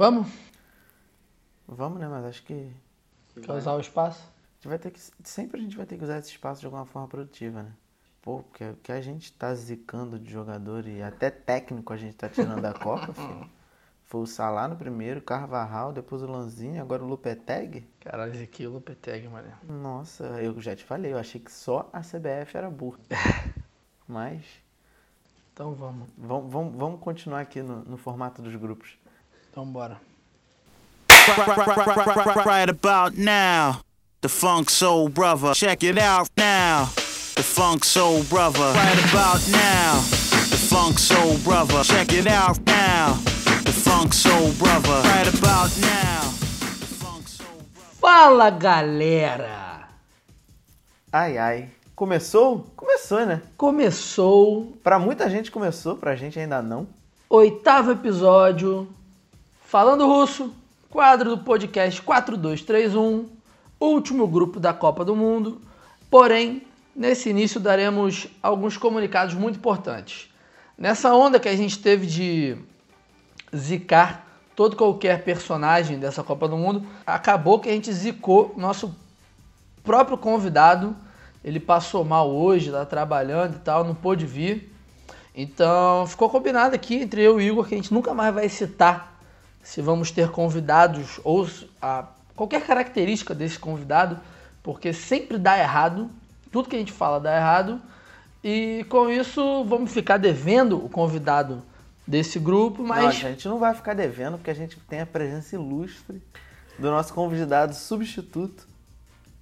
Vamos? Vamos, né? Mas acho que. que Quer usar o espaço? A gente vai ter que. Sempre a gente vai ter que usar esse espaço de alguma forma produtiva, né? Pô, porque o que a gente tá zicando de jogador e até técnico a gente tá tirando da Copa, filho. Foi o Salah no primeiro, Carvajal, depois o Lanzinho, agora o Lupeteg. Caralho, esse aqui é o Lopeteg, mano. Nossa, eu já te falei, eu achei que só a CBF era burra. Mas Então vamos. vamos, vamos, vamos continuar aqui no, no formato dos grupos. Então bora. Right about now, the Funk Soul Brother. Check it out now, the Funk Soul Brother. Right about now, the Funk Soul Brother. Check it out now, the Funk Soul Brother. Right about now. Fala galera! Ai ai. Começou? Começou, né? Começou Pra muita gente começou, pra gente ainda não. oitavo episódio, falando russo, quadro do podcast 4231, último grupo da Copa do Mundo. Porém, nesse início daremos alguns comunicados muito importantes. Nessa onda que a gente teve de zicar todo qualquer personagem dessa Copa do Mundo, acabou que a gente zicou nosso próprio convidado. Ele passou mal hoje, tá trabalhando e tal, não pôde vir. Então ficou combinado aqui entre eu e o Igor que a gente nunca mais vai citar se vamos ter convidados ou a, qualquer característica desse convidado, porque sempre dá errado, tudo que a gente fala dá errado. E com isso vamos ficar devendo o convidado desse grupo, mas Não, a gente não vai ficar devendo, porque a gente tem a presença ilustre do nosso convidado substituto,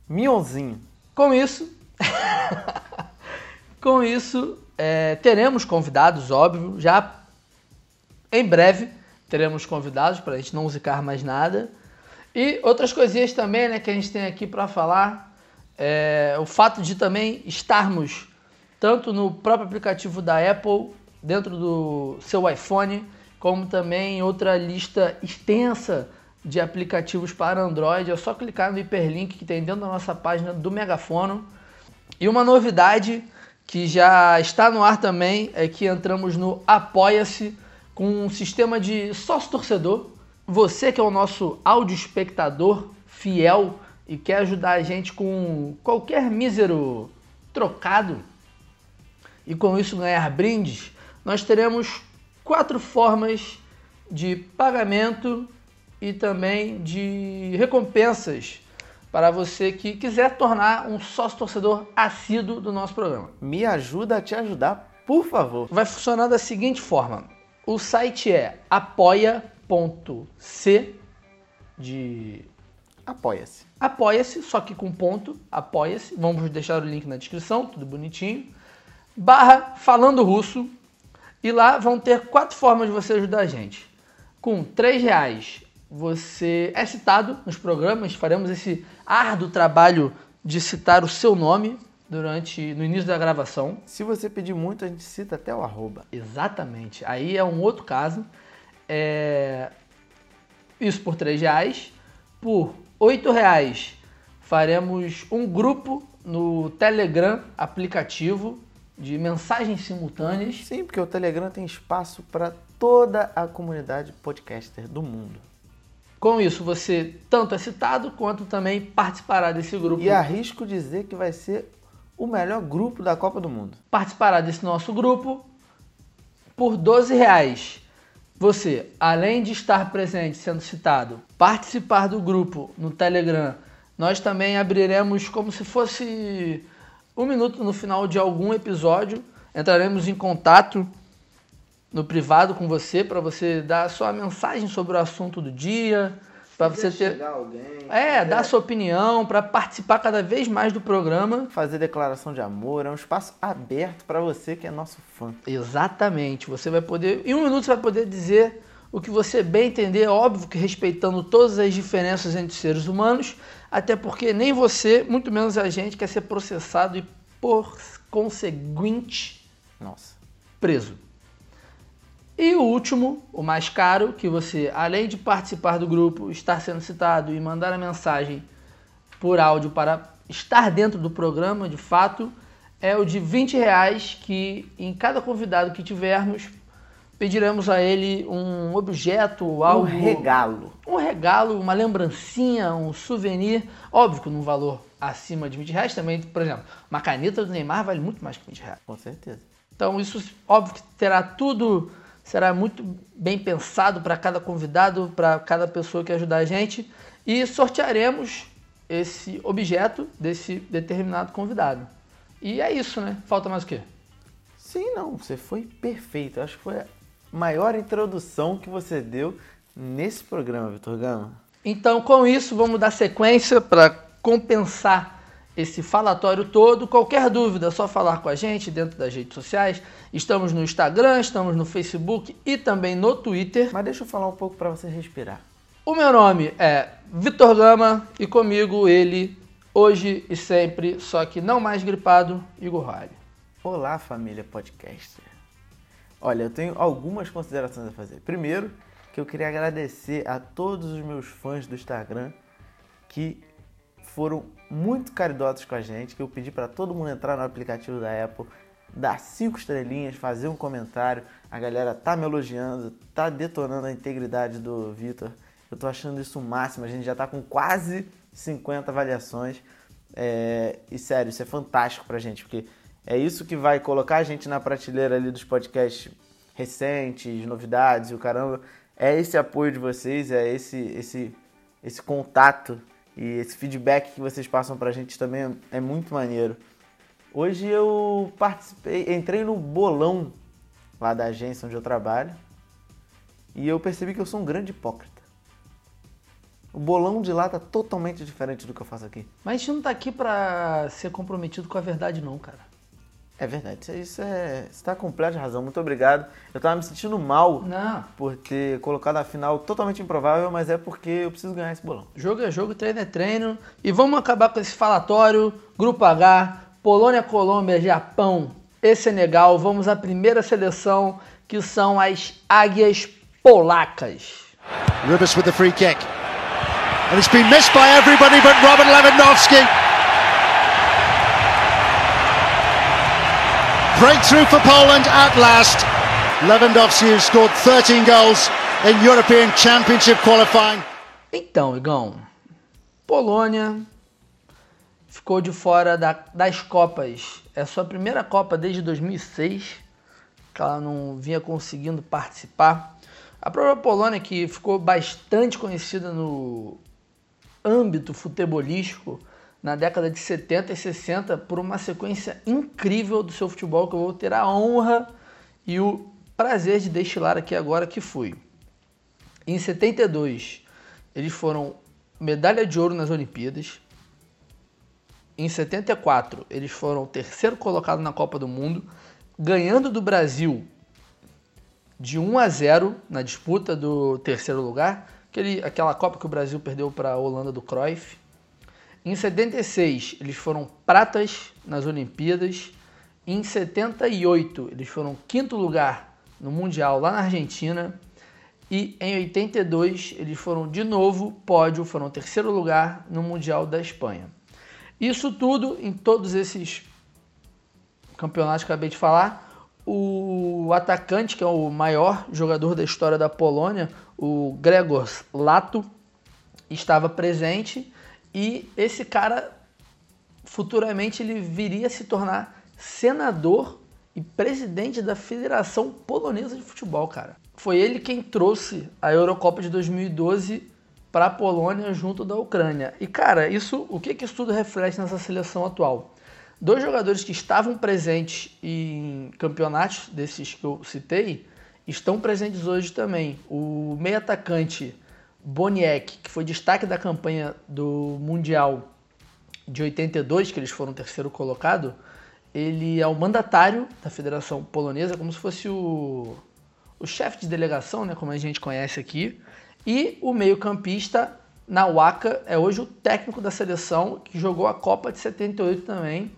Mionzinho. Com isso, com isso é, teremos convidados, óbvio. Já em breve teremos convidados para a gente não zicar mais nada. E outras coisinhas também, né, que a gente tem aqui para falar. É, o fato de também estarmos tanto no próprio aplicativo da Apple, dentro do seu iPhone, como também outra lista extensa de aplicativos para Android. É só clicar no hiperlink que tem dentro da nossa página do Megafono. E uma novidade que já está no ar também é que entramos no Apoia-se com um sistema de sócio torcedor. Você que é o nosso áudio espectador fiel e quer ajudar a gente com qualquer mísero trocado e com isso ganhar brindes, nós teremos quatro formas de pagamento e também de recompensas para você que quiser tornar um sócio torcedor assíduo do nosso programa. Me ajuda a te ajudar, por favor. Vai funcionar da seguinte forma: o site é apoia.c de Apoia-se. apoia-se, só que com ponto, apoia-se. Vamos deixar o link na descrição, tudo bonitinho. Barra falando russo. E lá vão ter quatro formas de você ajudar a gente. Com três reais você é citado nos programas, faremos esse árduo trabalho de citar o seu nome durante no início da gravação. Se você pedir muito, a gente cita até o arroba. Exatamente. Aí é um outro caso. É... Isso por R$ reais. Por R$ reais faremos um grupo no Telegram aplicativo de mensagens simultâneas. Sim, porque o Telegram tem espaço para toda a comunidade podcaster do mundo. Com isso, você tanto é citado quanto também participará desse grupo. E arrisco dizer que vai ser o melhor grupo da Copa do Mundo. Participará desse nosso grupo por 12 reais. Você, além de estar presente, sendo citado, participar do grupo no Telegram, nós também abriremos como se fosse um minuto no final de algum episódio. Entraremos em contato no privado com você para você dar a sua mensagem sobre o assunto do dia, para você ter alguém. é, dar a sua opinião, para participar cada vez mais do programa. Fazer declaração de amor, é um espaço aberto para você que é nosso fã. Exatamente. Você vai poder, em um minuto, você vai poder dizer o que você bem entender, óbvio que respeitando todas as diferenças entre seres humanos, até porque nem você, muito menos a gente, quer ser processado e, por conseguinte, Nossa. preso. E o último, o mais caro, que você, além de participar do grupo, estar sendo citado e mandar a mensagem por áudio para estar dentro do programa, de fato, é o de 20 reais que em cada convidado que tivermos, pediremos a ele um objeto, algo. Um regalo. Um regalo, uma lembrancinha, um souvenir. Óbvio que num valor acima de 20 reais também, por exemplo, uma caneta do Neymar vale muito mais que 20 reais. Com certeza. Então isso, óbvio que terá tudo, será muito bem pensado para cada convidado, para cada pessoa que ajudar a gente. E sortearemos esse objeto desse determinado convidado. E é isso, né? Falta mais o quê? Sim, não, você foi perfeito. Acho que foi a maior introdução que você deu nesse programa, Vitor Gama. Então, com isso, vamos dar sequência para compensar esse falatório todo. Qualquer dúvida, é só falar com a gente dentro das redes sociais. Estamos no Instagram, estamos no Facebook e também no Twitter. Mas deixa eu falar um pouco para você respirar. O meu nome é Vitor Gama e comigo ele, hoje e sempre, só que não mais gripado, Igor Rale. Olá, família podcaster. Olha, eu tenho algumas considerações a fazer. Primeiro, que eu queria agradecer a todos os meus fãs do Instagram que foram muito caridosos com a gente, que eu pedi para todo mundo entrar no aplicativo da Apple, dar cinco estrelinhas, fazer um comentário. A galera tá me elogiando, tá detonando a integridade do Vitor. Eu tô achando isso o máximo. A gente já tá com quase 50 avaliações. É... E sério, isso é fantástico pra gente, porque é isso que vai colocar a gente na prateleira ali dos podcasts recentes, novidades e o caramba. É esse apoio de vocês, é esse, esse, esse contato e esse feedback que vocês passam pra gente também é muito maneiro. Hoje eu participei, entrei no bolão lá da agência onde eu trabalho e eu percebi que eu sou um grande hipócrita. O bolão de lá tá totalmente diferente do que eu faço aqui. Mas a gente não tá aqui pra ser comprometido com a verdade, não, cara. É verdade, isso, é- é. Você tá completa razão, muito obrigado. Eu tava me sentindo mal Não. por ter colocado a final totalmente improvável, mas é porque eu preciso ganhar esse bolão. Jogo é jogo, treino é treino. E vamos acabar com esse falatório. Grupo H, Polônia, Colômbia, Japão e Senegal. Vamos à primeira seleção, que são as Águias Polacas. Ribas with the free kick. And it's been missed by everybody but Robert Lewandowski. Breakthrough for Poland at last. Lewandowski who scored 13 goals in European Championship qualifying. Então, Igão, Polônia ficou de fora da- das Copas. É a sua primeira Copa desde 2006, que ela não vinha conseguindo participar. A própria Polônia, que ficou bastante conhecida no âmbito futebolístico na década de 70 e 60 por uma sequência incrível do seu futebol que eu vou ter a honra e o prazer de destilar aqui agora que fui. Em 72, eles foram medalha de ouro nas Olimpíadas. Em 74, eles foram terceiro colocado na Copa do Mundo, ganhando do Brasil de 1 a 0 na disputa do terceiro lugar, aquele, aquela Copa que o Brasil perdeu para a Holanda do Cruyff. Em 76, eles foram pratas nas Olimpíadas. Em 78, eles foram quinto lugar no Mundial lá na Argentina. E em 82, eles foram de novo pódio, foram terceiro lugar no Mundial da Espanha. Isso tudo em todos esses campeonatos que acabei de falar. O atacante, que é o maior jogador da história da Polônia, o Gregor Lato, estava presente e esse cara futuramente ele viria a se tornar senador e presidente da Federação Polonesa de Futebol, cara. Foi ele quem trouxe a Eurocopa de 2012 para a Polônia junto da Ucrânia. E cara, isso, o que que isso tudo reflete nessa seleção atual? Dois jogadores que estavam presentes em campeonatos desses que eu citei estão presentes hoje também. O meio atacante Boniek, que foi destaque da campanha do Mundial de 82, que eles foram terceiro colocado, ele é o mandatário da Federação Polonesa, como se fosse o, o chefe de delegação, né, como a gente conhece aqui. E o meio-campista Nawaka é hoje o técnico da seleção, que jogou a Copa de 78 também.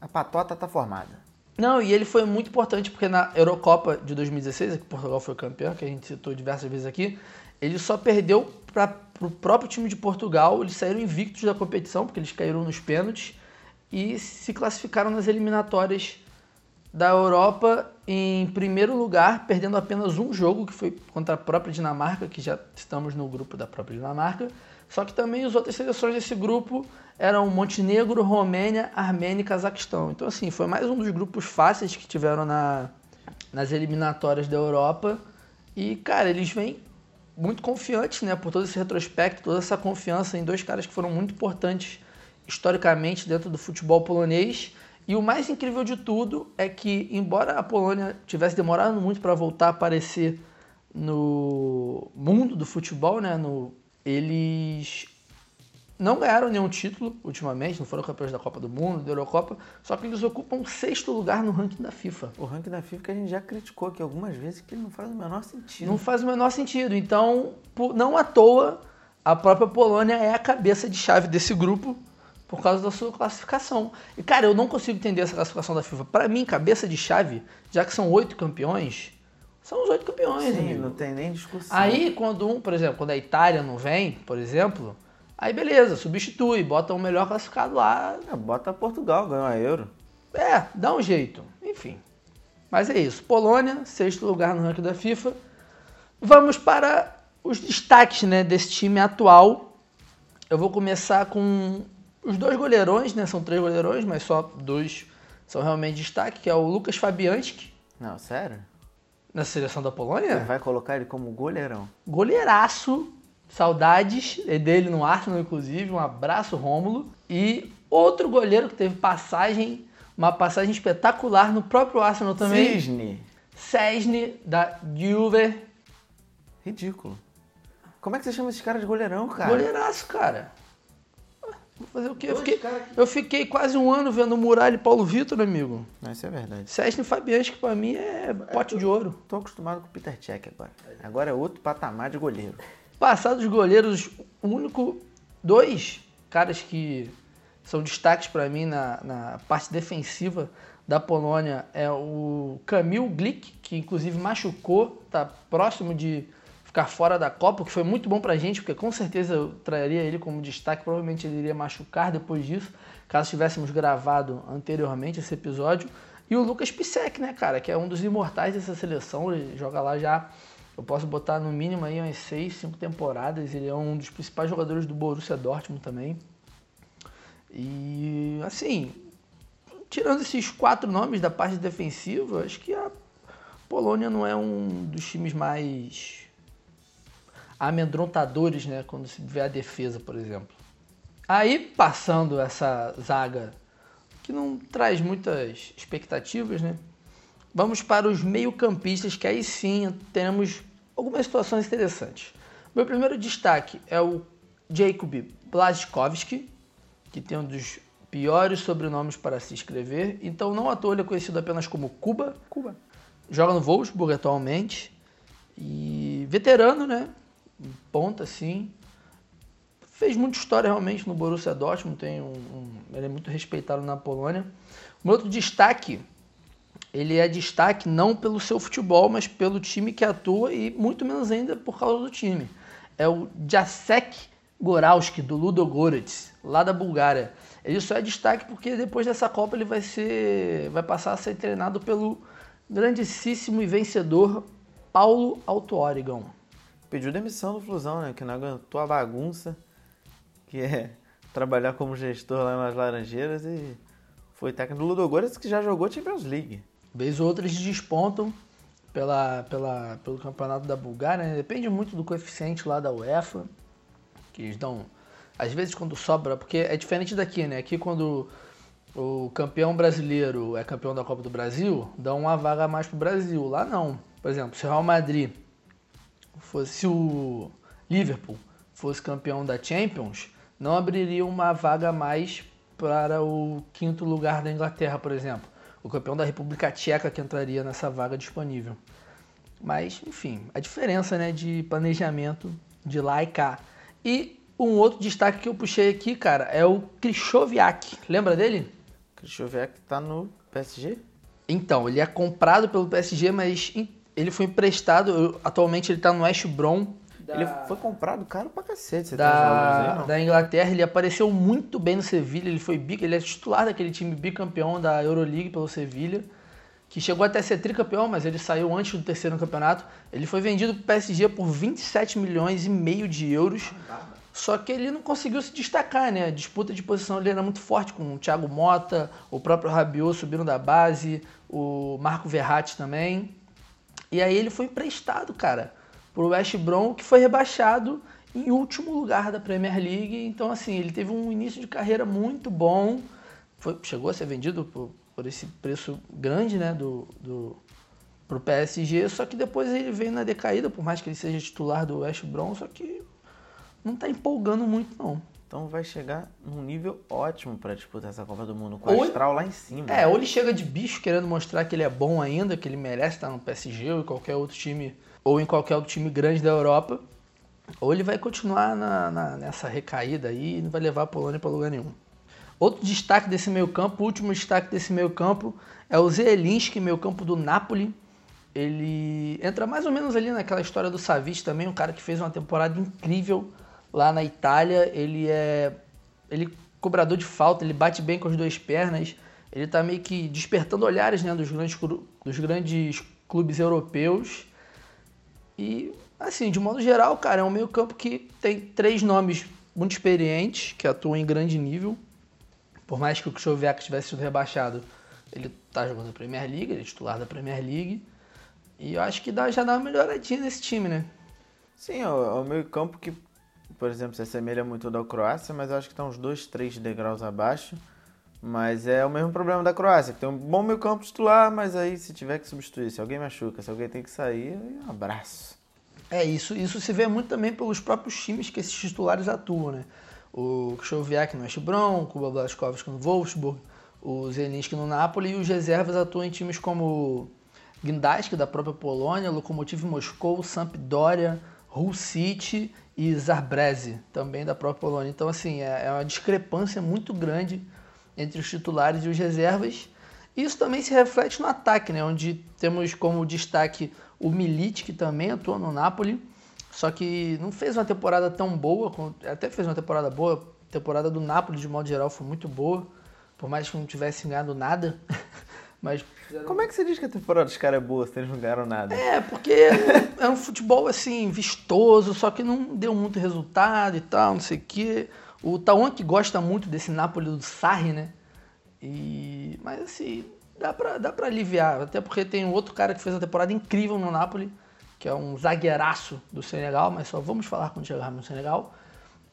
A patota tá formada. Não, e ele foi muito importante porque na Eurocopa de 2016, que Portugal foi campeão, que a gente citou diversas vezes aqui, ele só perdeu para o próprio time de Portugal. Eles saíram invictos da competição, porque eles caíram nos pênaltis e se classificaram nas eliminatórias da Europa em primeiro lugar, perdendo apenas um jogo, que foi contra a própria Dinamarca, que já estamos no grupo da própria Dinamarca. Só que também as outras seleções desse grupo eram Montenegro, Romênia, Armênia e Cazaquistão. Então, assim, foi mais um dos grupos fáceis que tiveram na, nas eliminatórias da Europa. E, cara, eles vêm muito confiantes, né, por todo esse retrospecto, toda essa confiança em dois caras que foram muito importantes historicamente dentro do futebol polonês. E o mais incrível de tudo é que, embora a Polônia tivesse demorado muito para voltar a aparecer no mundo do futebol, né, no, eles não ganharam nenhum título ultimamente, não foram campeões da Copa do Mundo, da Eurocopa, só que eles ocupam o sexto lugar no ranking da FIFA. O ranking da FIFA que a gente já criticou aqui algumas vezes que não faz o menor sentido. Não faz o menor sentido. Então, não à toa, a própria Polônia é a cabeça de chave desse grupo por causa da sua classificação. E, cara, eu não consigo entender essa classificação da FIFA. Para mim, cabeça de chave, já que são oito campeões, são os oito campeões, Sim, amigo. não tem nem discussão. Aí, quando um, por exemplo, quando a Itália não vem, por exemplo, aí beleza, substitui, bota um melhor classificado lá. É, bota Portugal, ganhou a Euro. É, dá um jeito. Enfim. Mas é isso. Polônia, sexto lugar no ranking da FIFA. Vamos para os destaques né, desse time atual. Eu vou começar com os dois goleirões, né? São três goleirões, mas só dois são realmente destaque, que é o Lucas Fabianski, Não, sério? na seleção da Você Polônia. vai colocar ele como goleirão. Goleiraço, saudades é dele no Arsenal, inclusive. Um abraço, Rômulo. E outro goleiro que teve passagem, uma passagem espetacular no próprio Arsenal também. Cisne. Cesny, da Juve. Ridículo. Como é que você chama esse cara de goleirão, cara? Goleiraço, cara. Vou fazer o quê? Eu fiquei, eu fiquei quase um ano vendo Muralha e Paulo Vitor, amigo. Não, isso é verdade. Cesny Fabianski, pra mim, é pote de ouro. Tô acostumado com o Peter Cech agora. Agora é outro patamar de goleiro. Passado dos goleiros, o único dois caras que são destaques para mim na, na parte defensiva da Polônia é o Kamil Glik, que inclusive machucou, tá próximo de ficar fora da Copa, o que foi muito bom pra gente, porque com certeza eu traria ele como destaque, provavelmente ele iria machucar depois disso, caso tivéssemos gravado anteriormente esse episódio. E o Lucas Pisek, né, cara, que é um dos imortais dessa seleção, ele joga lá já eu posso botar no mínimo aí umas 6, 5 temporadas. Ele é um dos principais jogadores do Borussia Dortmund também. E assim, tirando esses quatro nomes da parte defensiva, acho que a Polônia não é um dos times mais amedrontadores, né, quando se vê a defesa, por exemplo. Aí, passando essa zaga que não traz muitas expectativas, né? Vamos para os meio-campistas, que aí sim teremos algumas situações interessantes. Meu primeiro destaque é o Jacob Blazkowski, que tem um dos piores sobrenomes para se escrever. Então, não à toa ele é conhecido apenas como Cuba. Cuba. Joga no Wolfsburg atualmente. E veterano, né? Ponta, assim. Fez muita história realmente no Borussia Dortmund. Tem um, um- ele é muito respeitado na Polônia. Um outro destaque ele é destaque não pelo seu futebol, mas pelo time que atua e muito menos ainda por causa do time. É o Jacek Goralski, do Ludogorets, lá da Bulgária. Ele só é destaque porque depois dessa Copa ele vai ser vai passar a ser treinado pelo grandíssimo e vencedor Paulo Auto Oregon. Pediu demissão do Flusão, né? Que não aguentou a bagunça, que é trabalhar como gestor lá nas Laranjeiras e foi técnico do Ludogorets que já jogou Champions League. Vez ou outra eles despontam pela, pela, pelo campeonato da Bulgária, né? depende muito do coeficiente lá da UEFA, que eles dão, às vezes quando sobra, porque é diferente daqui, né? Aqui quando o campeão brasileiro é campeão da Copa do Brasil, dá uma vaga a mais pro Brasil. Lá não. Por exemplo, se o Real Madrid fosse se o Liverpool fosse campeão da Champions, não abriria uma vaga a mais para o quinto lugar da Inglaterra, por exemplo. O campeão da República Tcheca que entraria nessa vaga disponível. Mas, enfim, a diferença né, de planejamento de lá e cá. E um outro destaque que eu puxei aqui, cara, é o Krychowiak. Lembra dele? Krychowiak tá no PSG? Então, ele é comprado pelo PSG, mas ele foi emprestado. Atualmente ele tá no West Brom Ele foi comprado caro pra cacete. Você da, aí, da Inglaterra. Ele apareceu muito bem no Sevilha. Ele foi bi- ele é titular daquele time bicampeão da Euroleague pelo Sevilha. que chegou até a ser tricampeão, mas ele saiu antes do terceiro campeonato. Ele foi vendido para o PSG por 27 milhões e meio de euros. Só que ele não conseguiu se destacar, né? A disputa de posição ele era muito forte com o Thiago Mota, o próprio Rabiot subindo da base, o Marco Verratti também. E aí ele foi emprestado, cara, pro West Brom, que foi rebaixado em último lugar da Premier League. Então, assim, ele teve um início de carreira muito bom. Foi, chegou a ser vendido por, por esse preço grande, né, do, do, pro PSG. Só que depois ele veio na decaída, por mais que ele seja titular do West Brom, só que não tá empolgando muito, não. Então vai chegar num nível ótimo para disputar essa Copa do Mundo, com o astral lá em cima. É, ou ele chega de bicho querendo mostrar que ele é bom ainda, que ele merece estar no PSG ou em qualquer outro time, ou em qualquer outro time grande da Europa, ou ele vai continuar na- na- nessa recaída aí e não vai levar a Polônia para lugar nenhum. Outro destaque desse meio campo, último destaque desse meio campo, é o Zelinski, meio campo do Napoli. Ele entra mais ou menos ali naquela história do Savic também, um cara que fez uma temporada incrível lá na Itália. Ele é ele é cobrador de falta, ele bate bem com as duas pernas. Ele tá meio que despertando olhares né, dos, grandes, dos grandes clubes europeus. E, assim, de modo geral, cara, é um meio campo que tem três nomes muito experientes, que atuam em grande nível. Por mais que o Kshowyak tivesse sido rebaixado, ele tá jogando a Premier League, ele é titular da Premier League. E eu acho que dá, já dá uma melhoradinha nesse time, né? Sim, é o, é o meio campo que, por exemplo, se assemelha muito ao da Croácia, mas eu acho que tá uns dois, três degraus abaixo. Mas é o mesmo problema da Croácia, que tem um bom meio campo titular, mas aí se tiver que substituir, se alguém machuca, se alguém tem que sair, aí um abraço. É, isso, isso se vê muito também pelos próprios times que esses titulares atuam, né? O Krzyzewski no West Brom, o Blaskovski no Wolfsburg, o Zelinski no Napoli e os reservas atuam em times como Gdańsk, da própria Polônia, Lokomotiv Moscou, Sampdoria, Hull City e Zabrze, também da própria Polônia. Então, assim, é, é uma discrepância muito grande entre os titulares e os reservas. Isso também se reflete no ataque, né? onde temos como destaque o Milic, que também atua no Napoli, só que não fez uma temporada tão boa, até fez uma temporada boa, a temporada do Napoli, de modo geral, foi muito boa, por mais que não tivesse ganhado nada, mas Como é que você diz que a temporada dos caras é boa se eles não ganharam nada? é, porque é um futebol assim, vistoso, só que não deu muito resultado e tal, não sei o quê. O Tauan que gosta muito desse Napoli do Sarri, né? E, mas assim, dá pra, dá pra aliviar. Até porque tem um outro cara que fez uma temporada incrível no Napoli, que é um zagueiraço do Senegal, mas só vamos falar quando chegarmos no Senegal.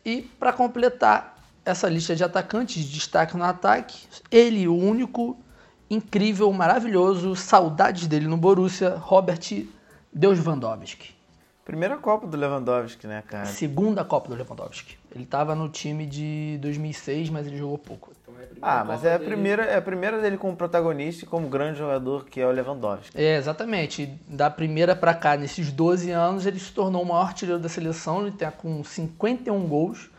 E para completar essa lista de atacantes, destaque no ataque, ele, o único, incrível, maravilhoso, saudades dele no Borussia, Robert Lewandowski. Primeira Copa do Lewandowski, né, cara? Segunda Copa do Lewandowski. Ele estava no time de 2006, mas ele jogou pouco. Ah, mas é a primeira, é a primeira dele como protagonista e como grande jogador que é o Lewandowski. É, exatamente. Da primeira pra cá, nesses 12 anos, ele se tornou o maior artilheiro da seleção. Ele tá com 51 gols.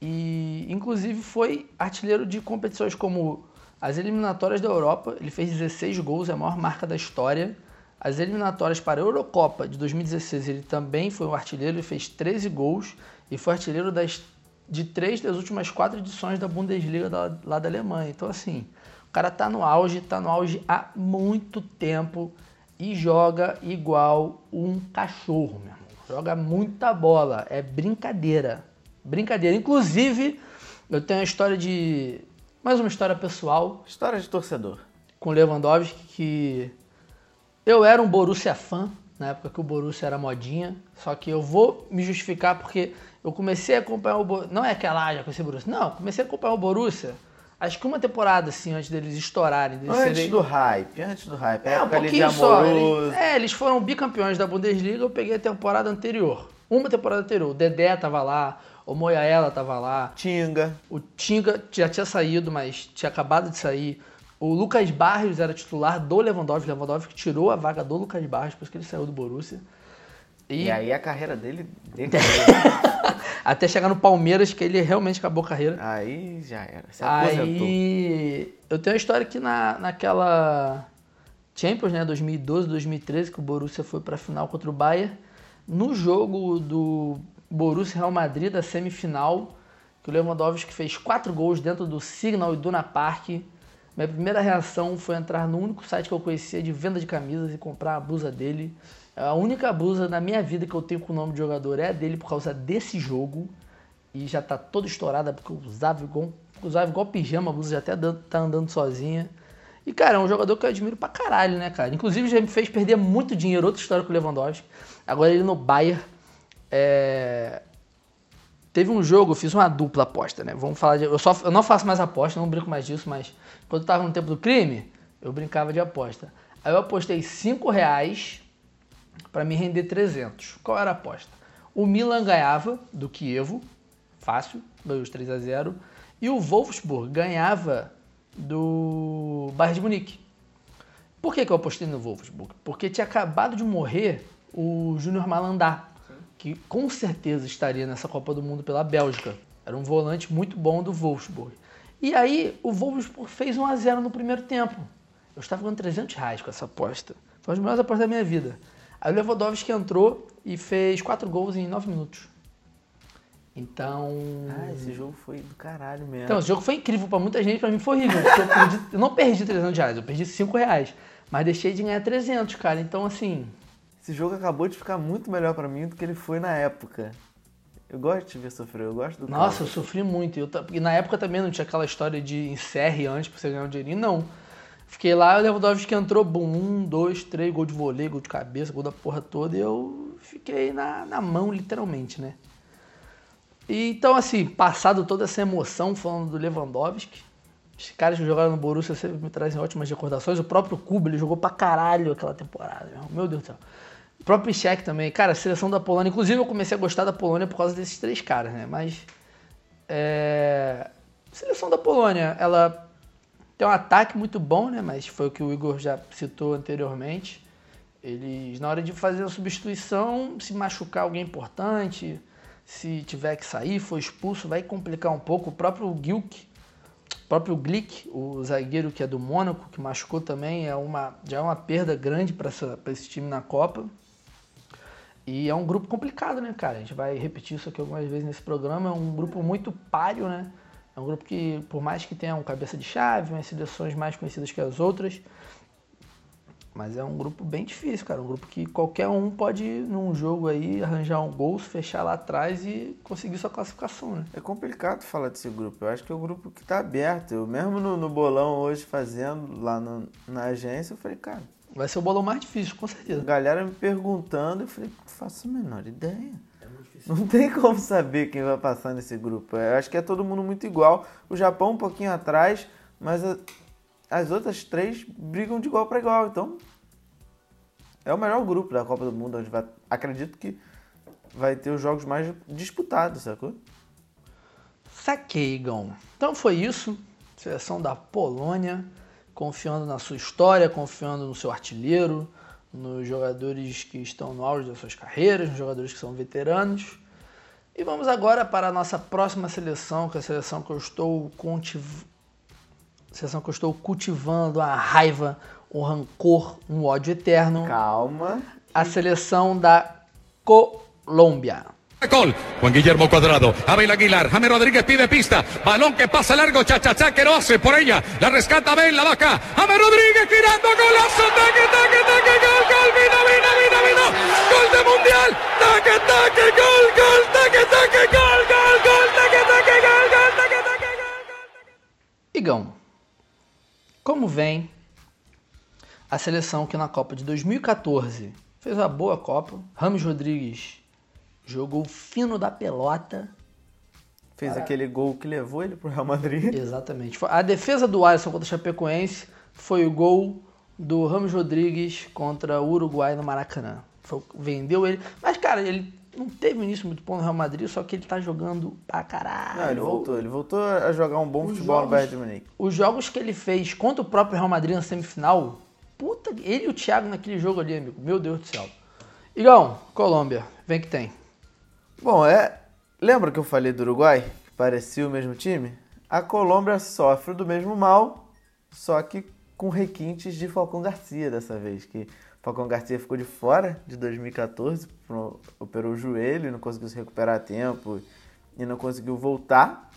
E, inclusive, foi artilheiro de competições como as eliminatórias da Europa. Ele fez 16 gols, é a maior marca da história. As eliminatórias para a Eurocopa de 2016, ele também foi um artilheiro. Ele fez 13 gols e foi artilheiro das, de três das últimas quatro edições da Bundesliga da- lá da Alemanha. Então, assim, o cara tá no auge, tá no auge há muito tempo e joga igual um cachorro, meu irmão. Joga muita bola, é brincadeira. Brincadeira. Inclusive, eu tenho uma história de. Mais uma história pessoal História de torcedor. com o Lewandowski que eu era um Borussia fã, na época que o Borussia era modinha, só que eu vou me justificar porque eu comecei a acompanhar o Borussia, não é aquela, ah, já conheci o Borussia, não, comecei a acompanhar o Borussia, acho que uma temporada assim, antes deles estourarem, deles Antes serem- do hype, antes do hype. é, um ali de pouquinho só. Eles, é, eles foram bicampeões da Bundesliga, eu peguei a temporada anterior. Uma temporada anterior. O Dedé tava lá, o Moyaela tava lá, Tinga. o Tinga já tinha saído, mas tinha acabado de sair. O Lucas Barrios era titular do Lewandowski. Lewandowski tirou a vaga do Lucas Barrios, por isso que ele saiu do Borussia. E, E aí a carreira dele até chegar no Palmeiras, que ele realmente acabou a carreira. aí já era. Se aposentou. Aí eu tenho uma história que na, naquela Champions, né, 2012, 2013, que o Borussia foi pra final contra o Bayern, no jogo do Borussia Real Madrid da semifinal, que o Lewandowski fez quatro gols dentro do Signal Iduna Park, Minha primeira reação foi entrar no único site que eu conhecia de venda de camisas e comprar a blusa dele. A única blusa na minha vida que eu tenho com o nome de jogador é a dele por causa desse jogo. E já tá toda estourada porque eu usava igual, usava igual pijama, a blusa já até tá andando sozinha. E, cara, é um jogador que eu admiro pra caralho, né, cara? Inclusive já me fez perder muito dinheiro, outra história com o Lewandowski. Agora ele no Bayern. É... Teve um jogo, eu fiz uma dupla aposta, né? Vamos falar de. Eu, só, eu não faço mais aposta, não brinco mais disso, mas quando eu tava no tempo do crime, eu brincava de aposta. Aí eu apostei 5 reais para me render 300. Qual era a aposta? O Milan ganhava do Kievo, fácil, ganhou os 3 a 0 e o Wolfsburg ganhava do Bayern de Munique. Por que, que eu apostei no Wolfsburg? Porque tinha acabado de morrer o Júnior Malandá, que com certeza estaria nessa Copa do Mundo pela Bélgica. Era um volante muito bom do Wolfsburg. E aí o Wolfsburg fez 1 a 0 no primeiro tempo. Eu estava ganhando 300 reais com essa aposta. Foi uma das melhores apostas da minha vida. Aí o Lewandowski entrou e fez 4 gols em 9 minutos. Então. Ah, esse jogo foi do caralho mesmo. Então, esse jogo foi incrível pra muita gente, pra mim foi horrível. Eu, perdi, eu, não perdi 300 reais, eu perdi 5 reais. Mas deixei de ganhar 300, cara. Então, assim. Esse jogo acabou de ficar muito melhor para mim do que ele foi na época. Eu gosto de ver sofrer, eu gosto do Nossa, eu sofri muito. Eu, e na época também não tinha aquela história de encerre antes pra você ganhar um dinheirinho, não. Fiquei lá, o Lewandowski entrou, bum, um, dois, três, gol de vôlei, gol de cabeça, gol da porra toda, e eu fiquei na, na mão, literalmente, né? E, então, assim, passado toda essa emoção falando do Lewandowski, os caras que jogaram no Borussia sempre me trazem ótimas recordações. O próprio Kubo, ele jogou pra caralho aquela temporada. Meu Deus do céu. O próprio Piszczek também. Cara, a seleção da Polônia. Inclusive, eu comecei a gostar da Polônia por causa desses três caras, né? Mas. É... Seleção da Polônia, ela tem um ataque muito bom, né? Mas foi o que o Igor já citou anteriormente. Eles, na hora de fazer a substituição, se machucar alguém importante, se tiver que sair, for expulso, vai complicar um pouco. O próprio Gilk, o próprio Glick, o zagueiro que é do Mônaco, que machucou também, é uma, já é uma perda grande para esse time na Copa. E é um grupo complicado, né, cara? A gente vai repetir isso aqui algumas vezes nesse programa. É um grupo muito páreo, né? É um grupo que, por mais que tenha um cabeça de chave, umas seleções mais conhecidas que as outras, mas é um grupo bem difícil, cara. Um grupo que qualquer um pode, num jogo aí, arranjar um gol, fechar lá atrás e conseguir sua classificação, né? É complicado falar desse grupo. Eu acho que é um grupo que tá aberto. Eu mesmo no, no bolão hoje fazendo lá no, na agência, eu falei, cara. Vai ser o bolão mais difícil, com certeza. A galera me perguntando, eu falei, faço a menor ideia. É Não tem como saber quem vai passar nesse grupo. Eu acho que é todo mundo muito igual. O Japão um pouquinho atrás, mas as outras três brigam de igual para igual. Então, é o melhor grupo da Copa do Mundo, onde vai, acredito que vai ter os jogos mais disputados, sacou? Saquei, Igão. Então foi isso. Seleção da Polônia, confiando na sua história, confiando no seu artilheiro, nos jogadores que estão no auge das suas carreiras, nos jogadores que são veteranos. E vamos agora para a nossa próxima seleção, que é a seleção que eu estou sensação que eu estou cultivando a raiva, um rancor, um ódio eterno. Calma. A seleção da Colômbia. Gol. Juan Guillermo Cuadrado. Abel Aguilar. James Rodríguez pide pista. Balón que pasa largo. Chachachá que no hace por ella. La rescata Abel. La vaca. James Rodríguez girando. Golazo. Taque, taque, taque. Gol, gol. Vino, vino, vino, vino. Gol de mundial. Taque, taque. Gol, gol. Taque, taque. Gol, gol, gol. Taque, taque. Gol, gol. Taque, taque. Gol, Igão. Como vem a seleção que na Copa de 2014 fez uma boa Copa, Ramos Rodrigues jogou fino da pelota. Fez Cara, aquele gol que levou ele pro Real Madrid. Exatamente. A defesa do Alisson contra o Chapecoense foi o gol do Ramos Rodrigues contra o Uruguai no Maracanã. Foi, vendeu ele. Mas, cara, ele não teve início muito bom no Real Madrid, só que ele tá jogando pra caralho. Não, ele voltou, ele voltou a jogar um bom os futebol jogos, no Bayern de Munique. Os jogos que ele fez contra o próprio Real Madrid na semifinal, puta, ele e o Thiago naquele jogo ali, amigo, meu Deus do céu. Igão, Colômbia, vem que tem. Bom, é, lembra que eu falei do Uruguai, parecia o mesmo time? A Colômbia sofre do mesmo mal, só que com requintes de Falcão Garcia dessa vez, que Falcão Garcia ficou de fora de 2014, operou o joelho não conseguiu se recuperar a tempo e não conseguiu voltar.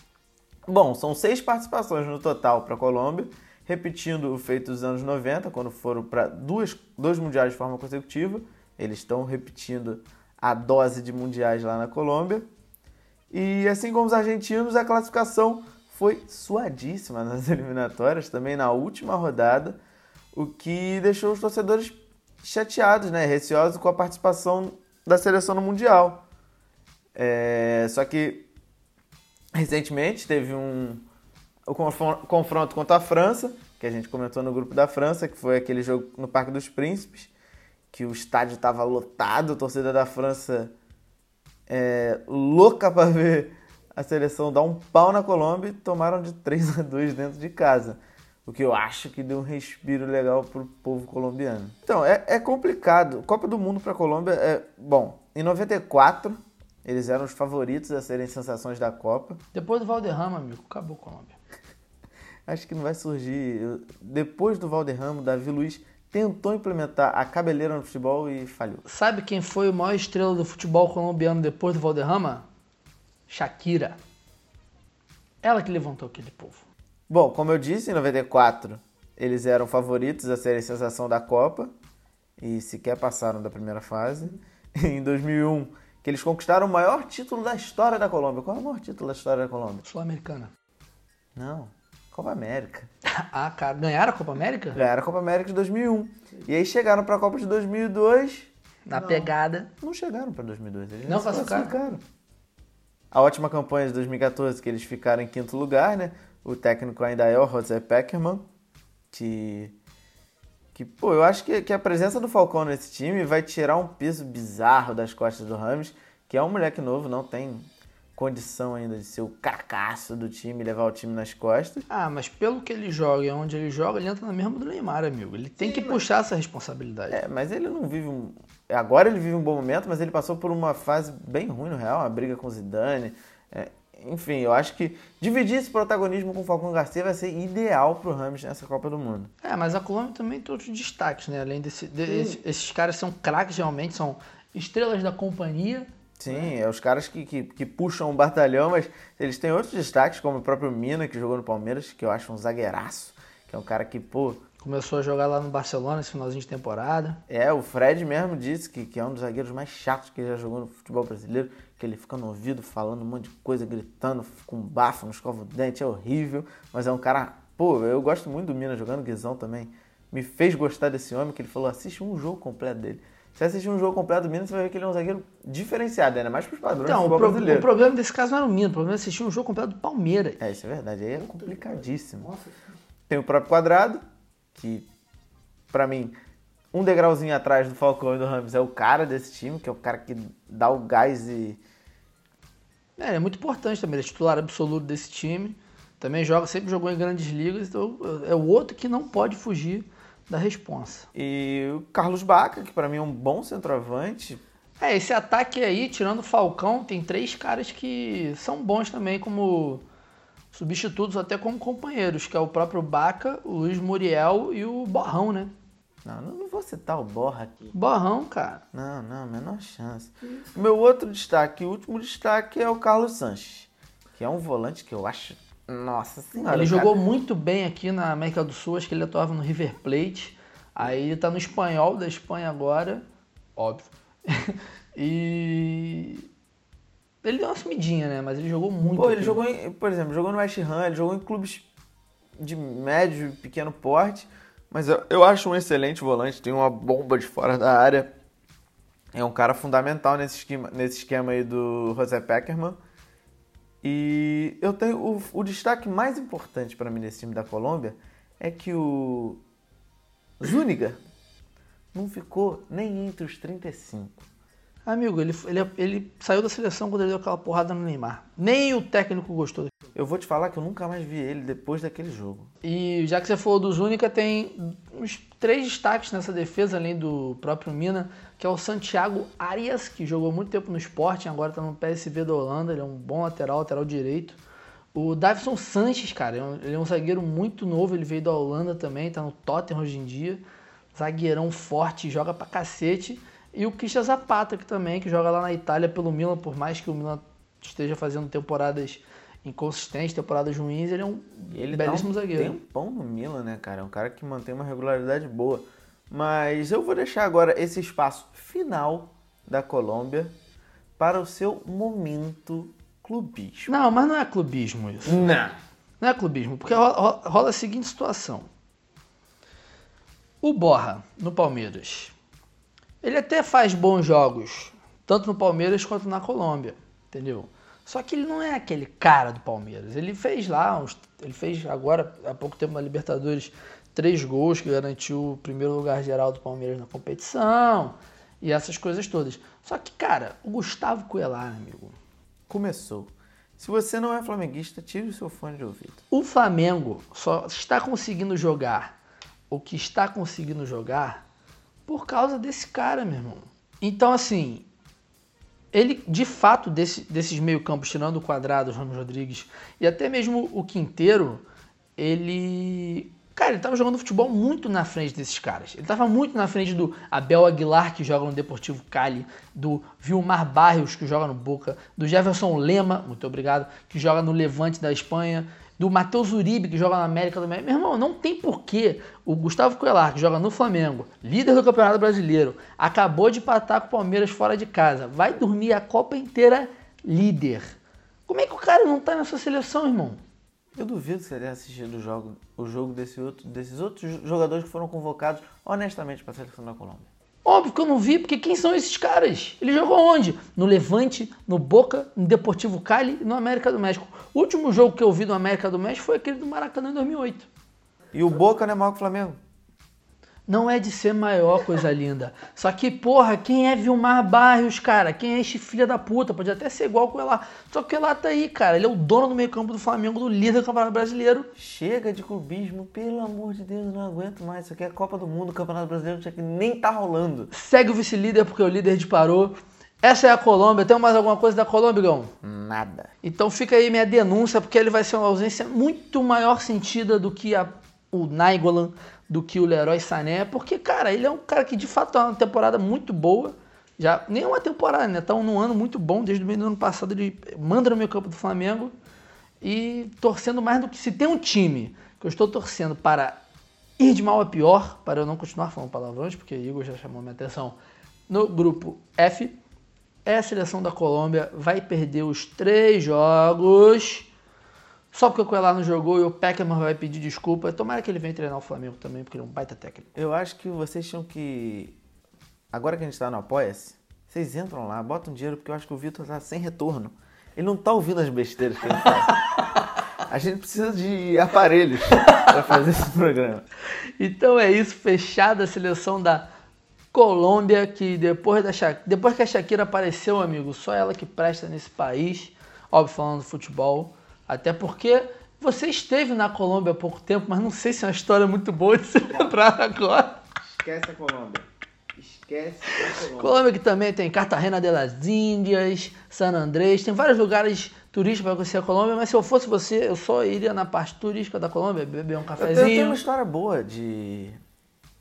Bom, são seis participações no total para a Colômbia repetindo o feito dos anos 90, quando foram para dois mundiais de forma consecutiva. Eles estão repetindo a dose de mundiais lá na Colômbia. E assim como os argentinos, a classificação foi suadíssima nas eliminatórias, também na última rodada, o que deixou os torcedores chateados, né, receosos com a participação da seleção no Mundial. É, só que recentemente teve um o confronto contra a França, que a gente comentou no grupo da França, que foi aquele jogo no Parque dos Príncipes, que o estádio estava lotado, a torcida da França é, louca para ver a seleção dar um pau na Colômbia e tomaram de 3 a 2 dentro de casa. O que eu acho que deu um respiro legal para o povo colombiano. Então, é, é complicado. Copa do Mundo para a Colômbia é. Bom, em 94, eles eram os favoritos a serem sensações da Copa. Depois do Valderrama, amigo, acabou a Colômbia. Acho que não vai surgir. Depois do Valderrama, o Davi Luiz tentou implementar a cabeleira no futebol e falhou. Sabe quem foi o maior estrela do futebol colombiano depois do Valderrama? Shakira. Ela que levantou aquele povo. Bom, como eu disse, em 94 eles eram favoritos a serem sensação da Copa e sequer passaram da primeira fase. Em 2001, que eles conquistaram o maior título da história da Colômbia. Qual é o maior título da história da Colômbia? Sul-Americana. Não, Copa América. ah, cara, ganharam a Copa América? Ganharam a Copa América de 2001. E aí chegaram para a Copa de 2002. Na não, pegada. Não chegaram para 2002. Eles não classificaram. A ótima campanha de 2014, que eles ficaram em quinto lugar, né? O técnico ainda é o José Peckerman, que que, pô, eu acho que, que a presença do Falcão nesse time vai tirar um peso bizarro das costas do Ramos, que é um moleque novo, não tem condição ainda de ser o carcaço do time levar o time nas costas. Ah, mas pelo que ele joga e onde ele joga, ele entra na mesma do Neymar, amigo. Ele tem Sim, que mas... puxar essa responsabilidade. É, mas ele não vive um. Agora ele vive um bom momento, mas ele passou por uma fase bem ruim no Real, uma briga com o Zidane. É, enfim, eu acho que dividir esse protagonismo com o Falcão Garcia vai ser ideal pro Ramos nessa Copa do Mundo. É, mas a Colômbia também tem outros destaques, né? Além desse. De, esses, esses caras são craques realmente, são estrelas da companhia. Sim, é os caras que, que, que, puxam o batalhão, mas eles têm outros destaques, como o próprio Mina, que jogou no Palmeiras, que eu acho um zagueiraço, que é um cara que, pô. Começou a jogar lá no Barcelona esse finalzinho de temporada. É, o Fred mesmo disse que, que é um dos zagueiros mais chatos que já jogou no futebol brasileiro que ele fica no ouvido falando um monte de coisa, gritando, com bafo, não escova o dente, é horrível. Mas é um cara. Pô, eu gosto muito do Minas jogando, Guizão também. Me fez gostar desse homem, que ele falou: assiste um jogo completo dele. Se assistir um jogo completo do Minas, você vai ver que ele é um zagueiro diferenciado, ainda mais para os padrões então, do futebol brasileiro. o problema desse caso não era o Minas, o problema é assistir um jogo completo do Palmeiras. É, isso é verdade. Aí é complicadíssimo. Tem o próprio Quadrado, que para mim um degrauzinho atrás do Falcão e do Ramos é o cara desse time, que é o cara que dá o gás e. É, é muito importante também, ele é titular absoluto desse time. Também joga, sempre jogou em grandes ligas, então é o outro que não pode fugir da responsa. E o Carlos Baca, que para mim é um bom centroavante. É, esse ataque aí, tirando o Falcão, tem três caras que são bons também como substitutos, até como companheiros, que é o próprio Baca, o Luiz Muriel e o Borrão, né? Não, não vou citar o Borra aqui. Borrão, cara. Não, não, menor chance. Meu outro destaque, o último destaque é o Carlos Sanches, que é um volante que eu acho. Nossa senhora. Ele cara. jogou muito bem aqui na América do Sul, acho que ele atuava no River Plate. Aí ele tá no espanhol da Espanha agora, óbvio. e. Ele deu uma sumidinha, né? Mas ele jogou muito. Pô, ele jogou, em, por exemplo, jogou no West Ham, ele jogou em clubes de médio e pequeno porte. Mas eu, eu acho um excelente volante, tem uma bomba de fora da área. É um cara fundamental nesse esquema, nesse esquema aí do José Peckerman. E eu tenho o, o destaque mais importante para mim nesse time da Colômbia é que o Zúñiga não ficou nem entre os 35. Amigo, ele, ele, ele saiu da seleção quando ele deu aquela porrada no Neymar. Nem o técnico gostou. Eu vou te falar que eu nunca mais vi ele depois daquele jogo. E já que você falou do Zúnica, tem uns três destaques nessa defesa, além do próprio Mina, que é o Santiago Arias, que jogou muito tempo no esporte, agora está no PSV da Holanda, ele é um bom lateral, lateral direito. O Davison Sanches, cara, ele é um zagueiro muito novo, ele veio da Holanda também, está no Tottenham hoje em dia. Zagueirão forte, joga pra cacete. E o Christian Zapata, que também, que joga lá na Itália pelo Milan, por mais que o Milan esteja fazendo temporadas inconsistentes, temporadas ruins, ele é um Ele belíssimo tá um zagueiro. tempão no Milan, né, cara? É um cara que mantém uma regularidade boa. Mas eu vou deixar agora esse espaço final da Colômbia para o seu momento clubismo. Não, mas não é clubismo isso. Não. Não é clubismo, porque ro- ro- rola a seguinte situação. O Borra, no Palmeiras, ele até faz bons jogos, tanto no Palmeiras quanto na Colômbia, entendeu? Só que ele não é aquele cara do Palmeiras. Ele fez lá, uns- ele fez agora, há pouco tempo na Libertadores, três gols que garantiu o primeiro lugar geral do Palmeiras na competição e essas coisas todas. Só que, cara, o Gustavo Coelar, amigo, Começou. Se você não é flamenguista, tire o seu fone de ouvido. O Flamengo só está conseguindo jogar o que está conseguindo jogar por causa desse cara, meu irmão. Então, assim, ele, de fato, desse- desses meio-campos, tirando o quadrado, o Ramos Rodrigues e até mesmo o Quinteiro, ele. Cara, ele tava jogando futebol muito na frente desses caras. Ele tava muito na frente do Abel Aguilar, que joga no Deportivo Cali, do Vilmar Barrios, que joga no Boca, do Jefferson Lema, muito obrigado, que joga no Levante da Espanha, do Matheus Uribe, que joga na América do México. Meu irmão, não tem porquê o Gustavo Coelar, que joga no Flamengo, líder do Campeonato Brasileiro, acabou de empatar com o Palmeiras fora de casa, vai dormir a Copa inteira líder. Como é que o cara não tá nessa seleção, irmão? Eu duvido que você tenha assistido o jogo, o jogo desse outro, desses outros jogadores que foram convocados honestamente para a seleção da Colômbia. Óbvio que eu não vi, porque quem são esses caras? Ele jogou onde? No Levante, no Boca, no Deportivo Cali e no América do México. O último jogo que eu vi do América do México foi aquele do Maracanã em 2008. E o Boca não é maior que o Flamengo? Não é de ser maior, coisa linda. Só que, porra, quem é Vilmar Barrios, cara? Quem é este filho da puta? Pode até ser igual com o Elá. Só que o Elá tá aí, cara. Ele é o dono do meio campo do Flamengo, do líder do Campeonato Brasileiro. Chega de clubismo, pelo amor de Deus, eu não aguento mais. Isso aqui é a Copa do Mundo, o Campeonato Brasileiro tinha que nem tá rolando. Segue o vice-líder porque o líder disparou. Essa é a Colômbia. Tem mais alguma coisa da Colômbia, Gão? Nada. Então fica aí minha denúncia, porque ele vai ser uma ausência muito maior sentida do que a, o Nainggolan, do que o Leroy Sané, porque, cara, ele é um cara que de fato tá uma temporada muito boa. Já, nem uma temporada, né? Tá num ano muito bom, desde o meio do ano passado ele manda no meio campo do Flamengo e torcendo mais do que se tem um time que eu estou torcendo para ir de mal a pior, para eu não continuar falando palavrões, porque Igor já chamou minha atenção, no grupo F, é a seleção da Colômbia, vai perder os três jogos, só porque o Coelho não jogou e o Peckerman vai pedir desculpa. Tomara que ele venha treinar o Flamengo também, porque ele é um baita técnico. Eu acho que vocês tinham que. Agora que a gente tá no Apoia-se, vocês entram lá, botam dinheiro, porque eu acho que o Vitor tá sem retorno. Ele não tá ouvindo as besteiras que ele fala. A gente precisa de aparelhos pra fazer esse programa. Então é isso, fechada a seleção da Colômbia, que depois, da Sha... depois que a Shakira apareceu, amigo, só ela que presta nesse país, óbvio, falando do futebol. Até porque você esteve na Colômbia há pouco tempo, mas não sei se é uma história muito boa de se lembrar agora. Esquece a Colômbia. Esquece a Colômbia. Colômbia que também tem Cartagena de las Índias, San Andrés, tem vários lugares turísticos para conhecer a Colômbia, mas se eu fosse você, eu só iria na parte turística da Colômbia, beber um Eu tenho, eu tenho cafezinho. uma história boa de.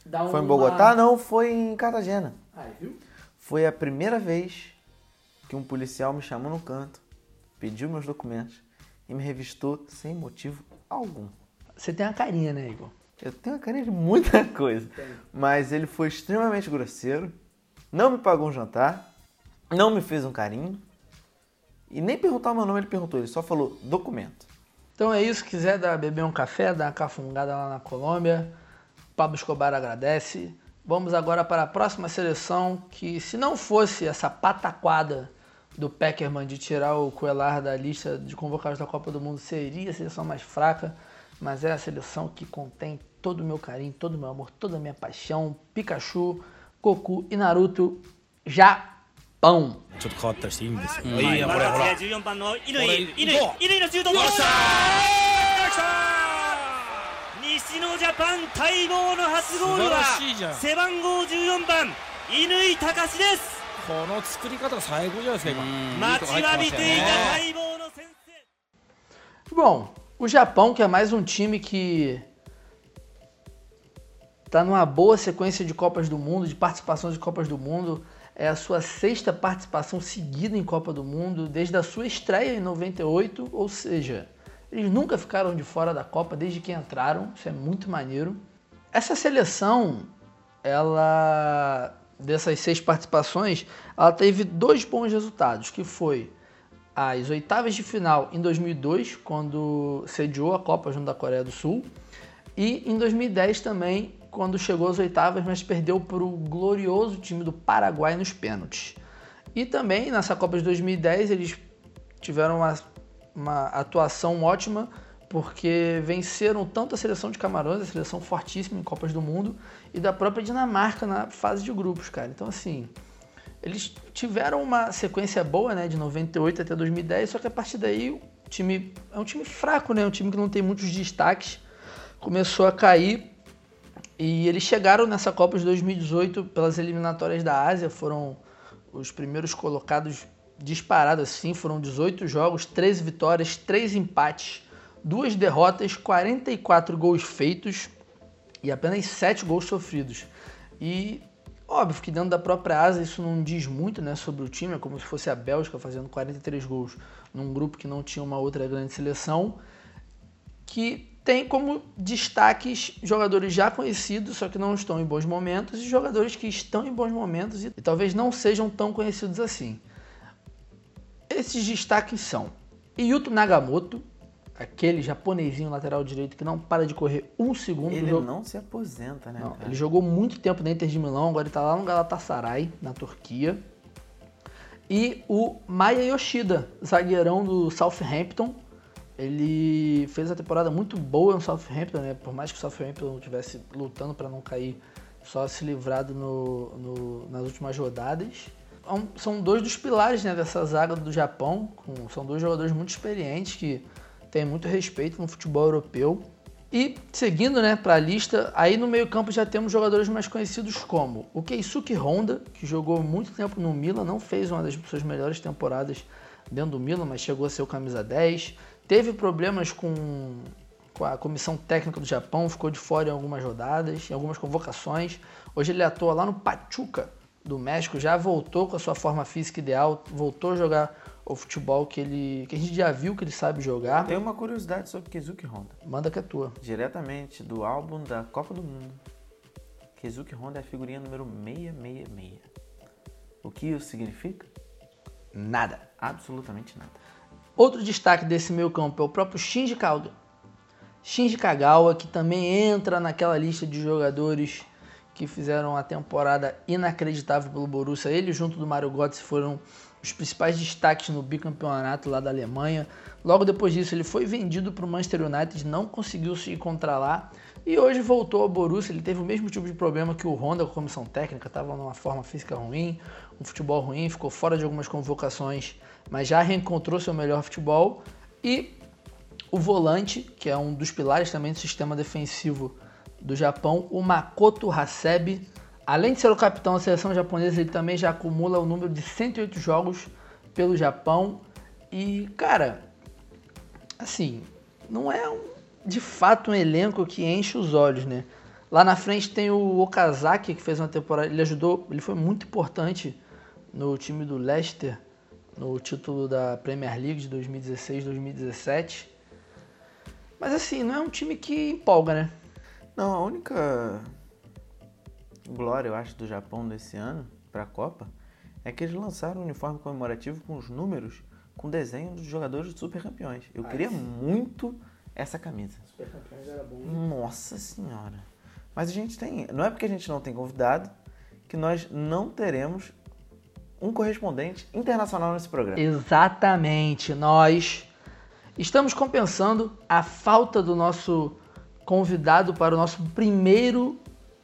Dar Foi em uma- Bogotá? Não, foi em Cartagena. Aí, viu? Foi a primeira vez que um policial me chamou no canto, pediu meus documentos e me revistou sem motivo algum. Você tem uma carinha, né, Igor? Eu tenho a carinha de muita coisa, mas ele foi extremamente grosseiro, não me pagou um jantar, não me fez um carinho e nem perguntar o meu nome ele perguntou, ele só falou documento. Então é isso, quiser dar, beber um café, dar uma cafungada lá na Colômbia, Pablo Escobar agradece. Vamos agora para a próxima seleção, que se não fosse essa pataquada do Peckerman de tirar o Coelar da lista de convocados da Copa do Mundo, seria a seleção mais fraca, mas é a seleção que contém todo o meu carinho, todo o meu amor, toda a minha paixão, Pikachu, Goku e Naruto, Japão. ち ょっと変わったりしていいんですよ。いいや、こまれほら。ずは14番の乾これ乾行こう乾のシュートよっしゃ西野ジャパン待望の初ゴールは素晴らしいじゃん背番号14番乾隆ですこの作り方が最高じゃないですか、今。待ちわびていた待望の先制 Bom, o Japão, que é mais um time que tá numa boa sequência de Copas do Mundo, de participações de Copas do Mundo, É a sua sexta participação seguida em Copa do Mundo, desde a sua estreia em 98, ou seja, eles nunca ficaram de fora da Copa desde que entraram, isso é muito maneiro. Essa seleção, ela dessas seis participações, ela teve dois bons resultados, que foi as oitavas de final em 2002, quando sediou a Copa junto da Coreia do Sul, e em 2010 também, quando chegou às oitavas, mas perdeu para o glorioso time do Paraguai nos pênaltis. E também nessa Copa de 2010 eles tiveram uma, uma atuação ótima, porque venceram tanto a seleção de Camarões, a seleção fortíssima em Copas do Mundo, e da própria Dinamarca na fase de grupos, cara. Então, assim, eles tiveram uma sequência boa, né, de 98 até 2010, só que a partir daí o time é um time fraco, né, um time que não tem muitos destaques, começou a cair e eles chegaram nessa Copa de 2018 pelas eliminatórias da Ásia, foram os primeiros colocados disparados assim, foram 18 jogos, 13 vitórias, 3 empates, duas derrotas, 44 gols feitos e apenas 7 gols sofridos. E óbvio que dentro da própria Ásia isso não diz muito né, sobre o time, é como se fosse a Bélgica fazendo 43 gols num grupo que não tinha uma outra grande seleção, que tem como destaques jogadores já conhecidos, só que não estão em bons momentos, e jogadores que estão em bons momentos e, e talvez não sejam tão conhecidos assim. Esses destaques são Yuto Nagamoto, aquele japonesinho lateral direito que não para de correr um segundo. Ele jogo. não se aposenta, né? Não, ele jogou muito tempo na Inter de Milão, agora ele tá lá no Galatasaray, na Turquia. E o Maya Yoshida, zagueirão do Southampton. Ele fez a temporada muito boa no Southampton, né? Por mais que o Southampton estivesse lutando para não cair, só se livrado no, no- nas últimas rodadas. São- São dois dos pilares né, dessa zaga do Japão. com- são dois jogadores muito experientes que têm muito respeito no futebol europeu. E seguindo né, para a lista, aí no meio-campo já temos jogadores mais conhecidos como o Keisuke Honda, que jogou muito tempo no Milan, não fez uma das suas melhores temporadas dentro do Milan, mas chegou a ser o camisa 10. Teve problemas com, com a comissão técnica do Japão, ficou de fora em algumas rodadas, em algumas convocações. Hoje ele atua lá no Pachuca do México, já voltou com a sua forma física ideal, voltou a jogar o futebol que ele que a gente já viu que ele sabe jogar. Tem uma curiosidade sobre Kizuki Honda. Manda que é tua. Diretamente do álbum da Copa do Mundo. Kizuki Honda é a figurinha número 666. O que isso significa? Nada. Absolutamente nada. Outro destaque desse meio campo é o próprio Shinji Kagawa. Shinji Kagawa, que também entra naquela lista de jogadores que fizeram uma temporada inacreditável pelo Borussia. Ele junto do Mario Götze foram os principais destaques no bicampeonato lá da Alemanha. Logo depois disso ele foi vendido para o Manchester United, não conseguiu se encontrar lá e hoje voltou ao Borussia. Ele teve o mesmo tipo de problema que o Honda com a comissão técnica, estava numa forma física ruim, um futebol ruim, ficou fora de algumas convocações, mas já reencontrou seu melhor futebol e o volante, que é um dos pilares também do sistema defensivo do Japão, o Makoto Hasebe. Além de ser o capitão da seleção japonesa, ele também já acumula o número de 108 jogos pelo Japão. E, cara, assim, não é um- de fato um elenco que enche os olhos, né? Lá na frente tem o Okazaki, que fez uma temporada. Ele ajudou, ele foi muito importante no time do Leicester, no título da Premier League de 2016-2017. Mas assim, não é um time que empolga, né? Não, a única glória, eu acho, do Japão desse ano para a Copa é que eles lançaram um uniforme comemorativo com os números com desenho dos jogadores dos super campeões. Eu queria muito essa camisa. Nossa senhora. Mas a gente tem. Não é porque a gente não tem convidado que nós não teremos um correspondente internacional nesse programa. Exatamente, nós estamos compensando a falta do nosso convidado para o nosso primeiro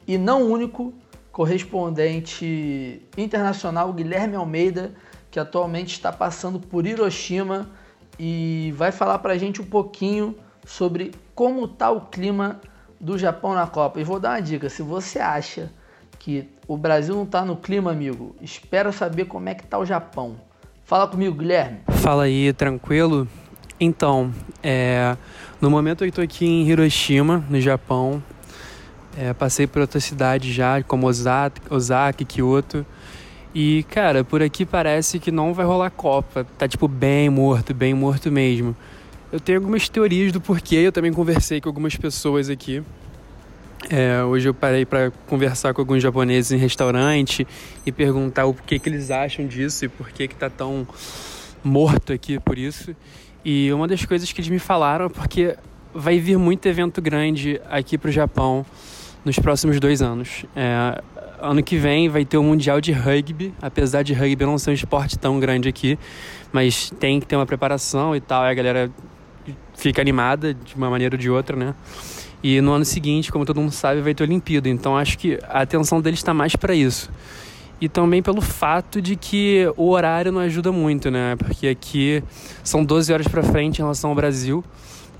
e não único correspondente internacional, Guilherme Almeida, que atualmente está passando por Hiroshima e vai falar para a gente um pouquinho sobre como está o clima do Japão na Copa. E vou dar uma dica: se você acha que o Brasil não está no clima, amigo, espera saber como é que está o Japão. Fala comigo, Guilherme. Fala aí, tranquilo? Então, é, no momento eu estou aqui em Hiroshima, no Japão. É, passei por outras cidades já, como Osaka, Osaka, Kyoto. E, cara, por aqui parece que não vai rolar Copa. Tá, tipo, bem morto, bem morto mesmo. Eu tenho algumas teorias do porquê, eu também conversei com algumas pessoas aqui. É, hoje eu parei para conversar com alguns japoneses em restaurante e perguntar o porquê que eles acham disso e por que que tá tão morto aqui por isso. E uma das coisas que eles me falaram é porque vai vir muito evento grande aqui pro Japão nos próximos dois anos. É, ano que vem vai ter o Mundial de Rugby, apesar de rugby não ser um esporte tão grande aqui, mas tem que ter uma preparação e tal, e a galera fica animada de uma maneira ou de outra, né? E no ano seguinte, como todo mundo sabe, vai ter Olimpíada. Então acho que a atenção deles está mais para isso. E também pelo fato de que o horário não ajuda muito, né? Porque aqui são 12 horas para frente em relação ao Brasil.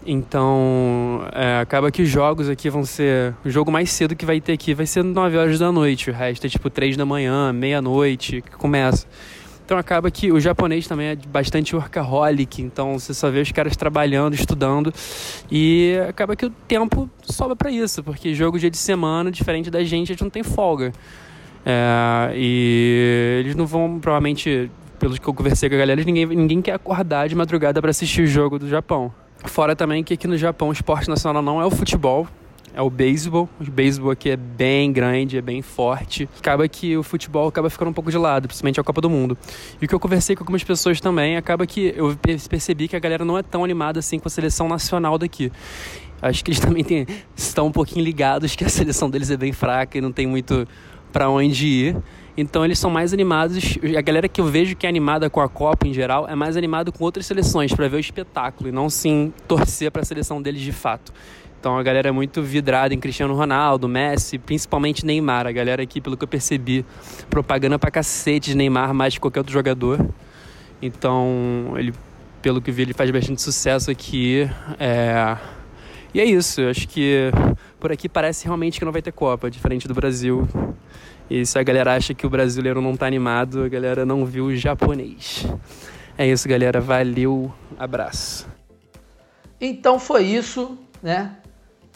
Então, é, acaba que os jogos aqui vão ser. O jogo mais cedo que vai ter aqui vai ser 9 horas da noite. O resto é tipo 3 da manhã, meia-noite, que começa. Então acaba que o japonês também é bastante workaholic, então você só vê os caras trabalhando, estudando e acaba que o tempo sobra para isso, porque jogo dia de semana, diferente da gente, a gente não tem folga. É, e eles não vão, provavelmente, pelo que eu conversei com a galera, ninguém, ninguém quer acordar de madrugada para assistir o jogo do Japão. Fora também que aqui no Japão o esporte nacional não é o futebol, é o beisebol. O beisebol aqui é bem grande, é bem forte. Acaba que o futebol acaba ficando um pouco de lado, principalmente a Copa do Mundo. E o que eu conversei com algumas pessoas também, acaba que eu percebi que a galera não é tão animada assim com a seleção nacional daqui. Acho que eles também têm, estão um pouquinho ligados que a seleção deles é bem fraca e não tem muito para onde ir. Então eles são mais animados. A galera que eu vejo que é animada com a Copa em geral é mais animada com outras seleções para ver o espetáculo e não sim torcer para a seleção deles de fato. Então a galera é muito vidrada em Cristiano Ronaldo, Messi, principalmente Neymar. A galera aqui, pelo que eu percebi, propaganda pra cacete de Neymar mais que qualquer outro jogador. Então, ele, pelo que vi, ele faz bastante sucesso aqui. É... E é isso, eu acho que por aqui parece realmente que não vai ter Copa, diferente do Brasil. E se a galera acha que o brasileiro não tá animado, a galera não viu o japonês. É isso, galera. Valeu, abraço. Então foi isso, né?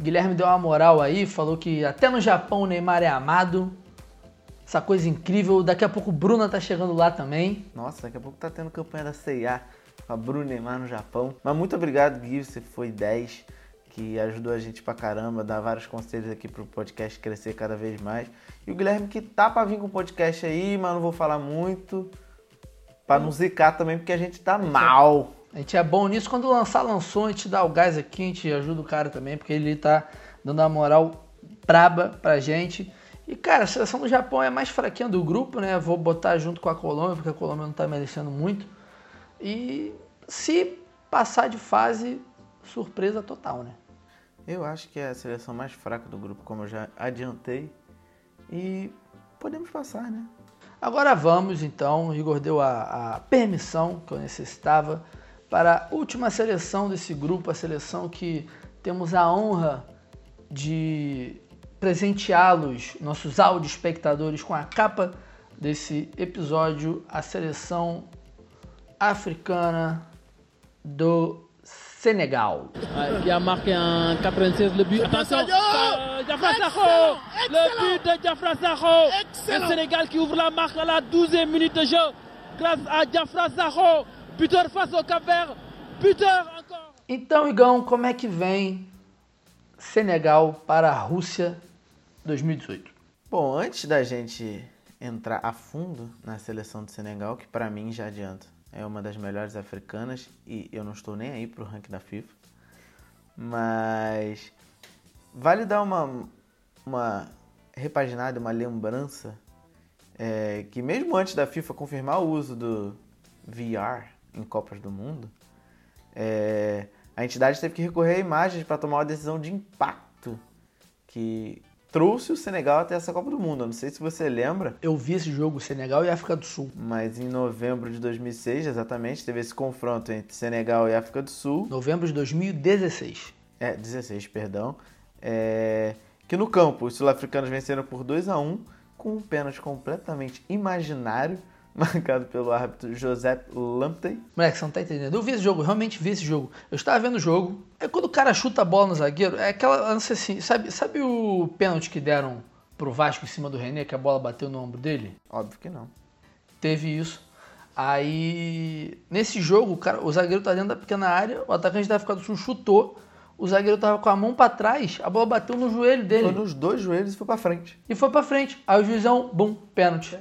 Guilherme deu uma moral aí, falou que até no Japão o Neymar é amado. Essa coisa incrível. Daqui a pouco o Bruna tá chegando lá também. Nossa, daqui a pouco tá tendo campanha da CIA com a Bruna Neymar no Japão. Mas muito obrigado, Gui, você foi 10, que ajudou a gente pra caramba, dá vários conselhos aqui pro podcast crescer cada vez mais. E o Guilherme que tá pra vir com o podcast aí, mas não vou falar muito. Pra não zicar também, porque a gente tá mal. A gente é bom nisso. Quando lançar, lançou, a gente dá o gás aqui, a gente ajuda o cara também, porque ele tá dando uma moral braba pra gente. E, cara, a seleção do Japão é a mais fraquinha do grupo, né? Vou botar junto com a Colômbia, porque a Colômbia não tá merecendo muito. E se passar de fase, surpresa total, né? Eu acho que é a seleção mais fraca do grupo, como eu já adiantei. E podemos passar, né? Agora vamos, então. O Igor deu a, a permissão que eu necessitava para a última seleção desse grupo, a seleção que temos a honra de presenteá-los, nossos áudio espectadores, com a capa desse episódio, a seleção africana do Sénégal. qui a marqué en 96 le but. Attention, euh, Diafra Sakho Le but de Diafra Sakho Le Sénégal qui ouvre la marque à la 12e minute de jeu grâce à Diafra Sakho Buteur face au Cap-Vert. Buteur encore. Então, Igão, como é que vem Senegal para a Rússia 2018? Bom, antes da gente entrar a fundo na seleção do Senegal, que para mim já adianta, é uma das melhores africanas e eu não estou nem aí pro ranking da FIFA. Mas vale dar uma, uma repaginada, uma lembrança é, que mesmo antes da FIFA confirmar o uso do VR em Copas do Mundo, é, a entidade teve que recorrer a imagens para tomar uma decisão de impacto que trouxe o Senegal até essa Copa do Mundo. Eu não sei se você lembra, Eu vi esse jogo Senegal e África do Sul. mas em novembro de 2006, exatamente, teve esse confronto entre Senegal e África do Sul. Novembro de 2016. É, 16, perdão. É, que no campo os sul-africanos venceram por 2 a 1 com um pênalti completamente imaginário, marcado pelo árbitro José Lamptey. Moleque, você não tá entendendo. Eu vi esse jogo, realmente vi esse jogo. Eu estava vendo o jogo. É quando o cara chuta a bola no zagueiro, é aquela. sei assim, sabe, sabe o pênalti que deram pro Vasco em cima do René, que a bola bateu no ombro dele? Óbvio que não. teve isso. Aí, nesse jogo, o, cara, o zagueiro tá dentro da pequena área, o atacante da África do Sul chutou, o zagueiro tava com a mão pra trás, a bola bateu no joelho dele Foi nos dois joelhos e foi pra frente. e foi pra frente. Aí o juizão, bum, pênalti.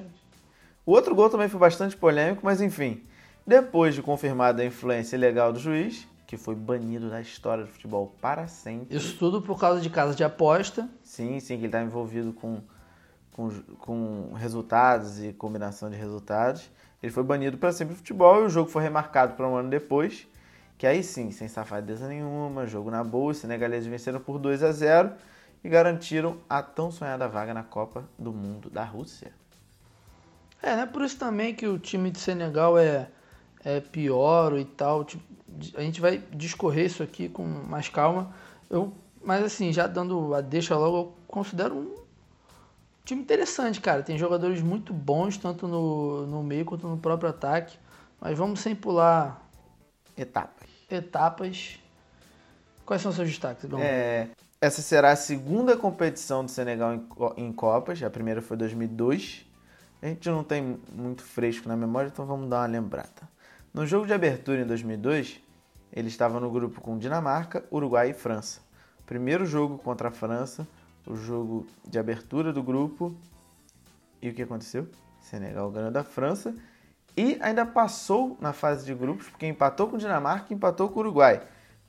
O outro gol também foi bastante polêmico, mas enfim. Depois de confirmada a influência ilegal do juiz, que foi banido da história do futebol para sempre. Isso tudo por causa de casa de aposta. Sim, sim, que ele está envolvido com, com, com resultados e combinação de resultados. Ele foi banido para sempre do futebol e o jogo foi remarcado para um ano depois. Que aí sim, sem safadeza nenhuma, jogo na boa, os senegaleses venceram por 2 a 0 e garantiram a tão sonhada vaga na Copa do Mundo da Rússia. É, não é por isso também que o time de Senegal é, é pior e tal. Tipo, a gente vai discorrer isso aqui com mais calma. Eu, mas assim, já dando a deixa logo, eu considero um time interessante, cara. Tem jogadores muito bons, tanto no, no meio quanto no próprio ataque. Mas vamos sem pular Etapas. etapas. Quais são os seus destaques, Gão? É, essa será a segunda competição do Senegal em, em Copas. A primeira foi 2002. A gente não tem muito fresco na memória, então vamos dar uma lembrada. No jogo de abertura em 2002, ele estava no grupo com Dinamarca, Uruguai e França. Primeiro jogo contra a França, o jogo de abertura do grupo. E o que aconteceu? Senegal ganhou da França e ainda passou na fase de grupos, porque empatou com Dinamarca e empatou com o Uruguai.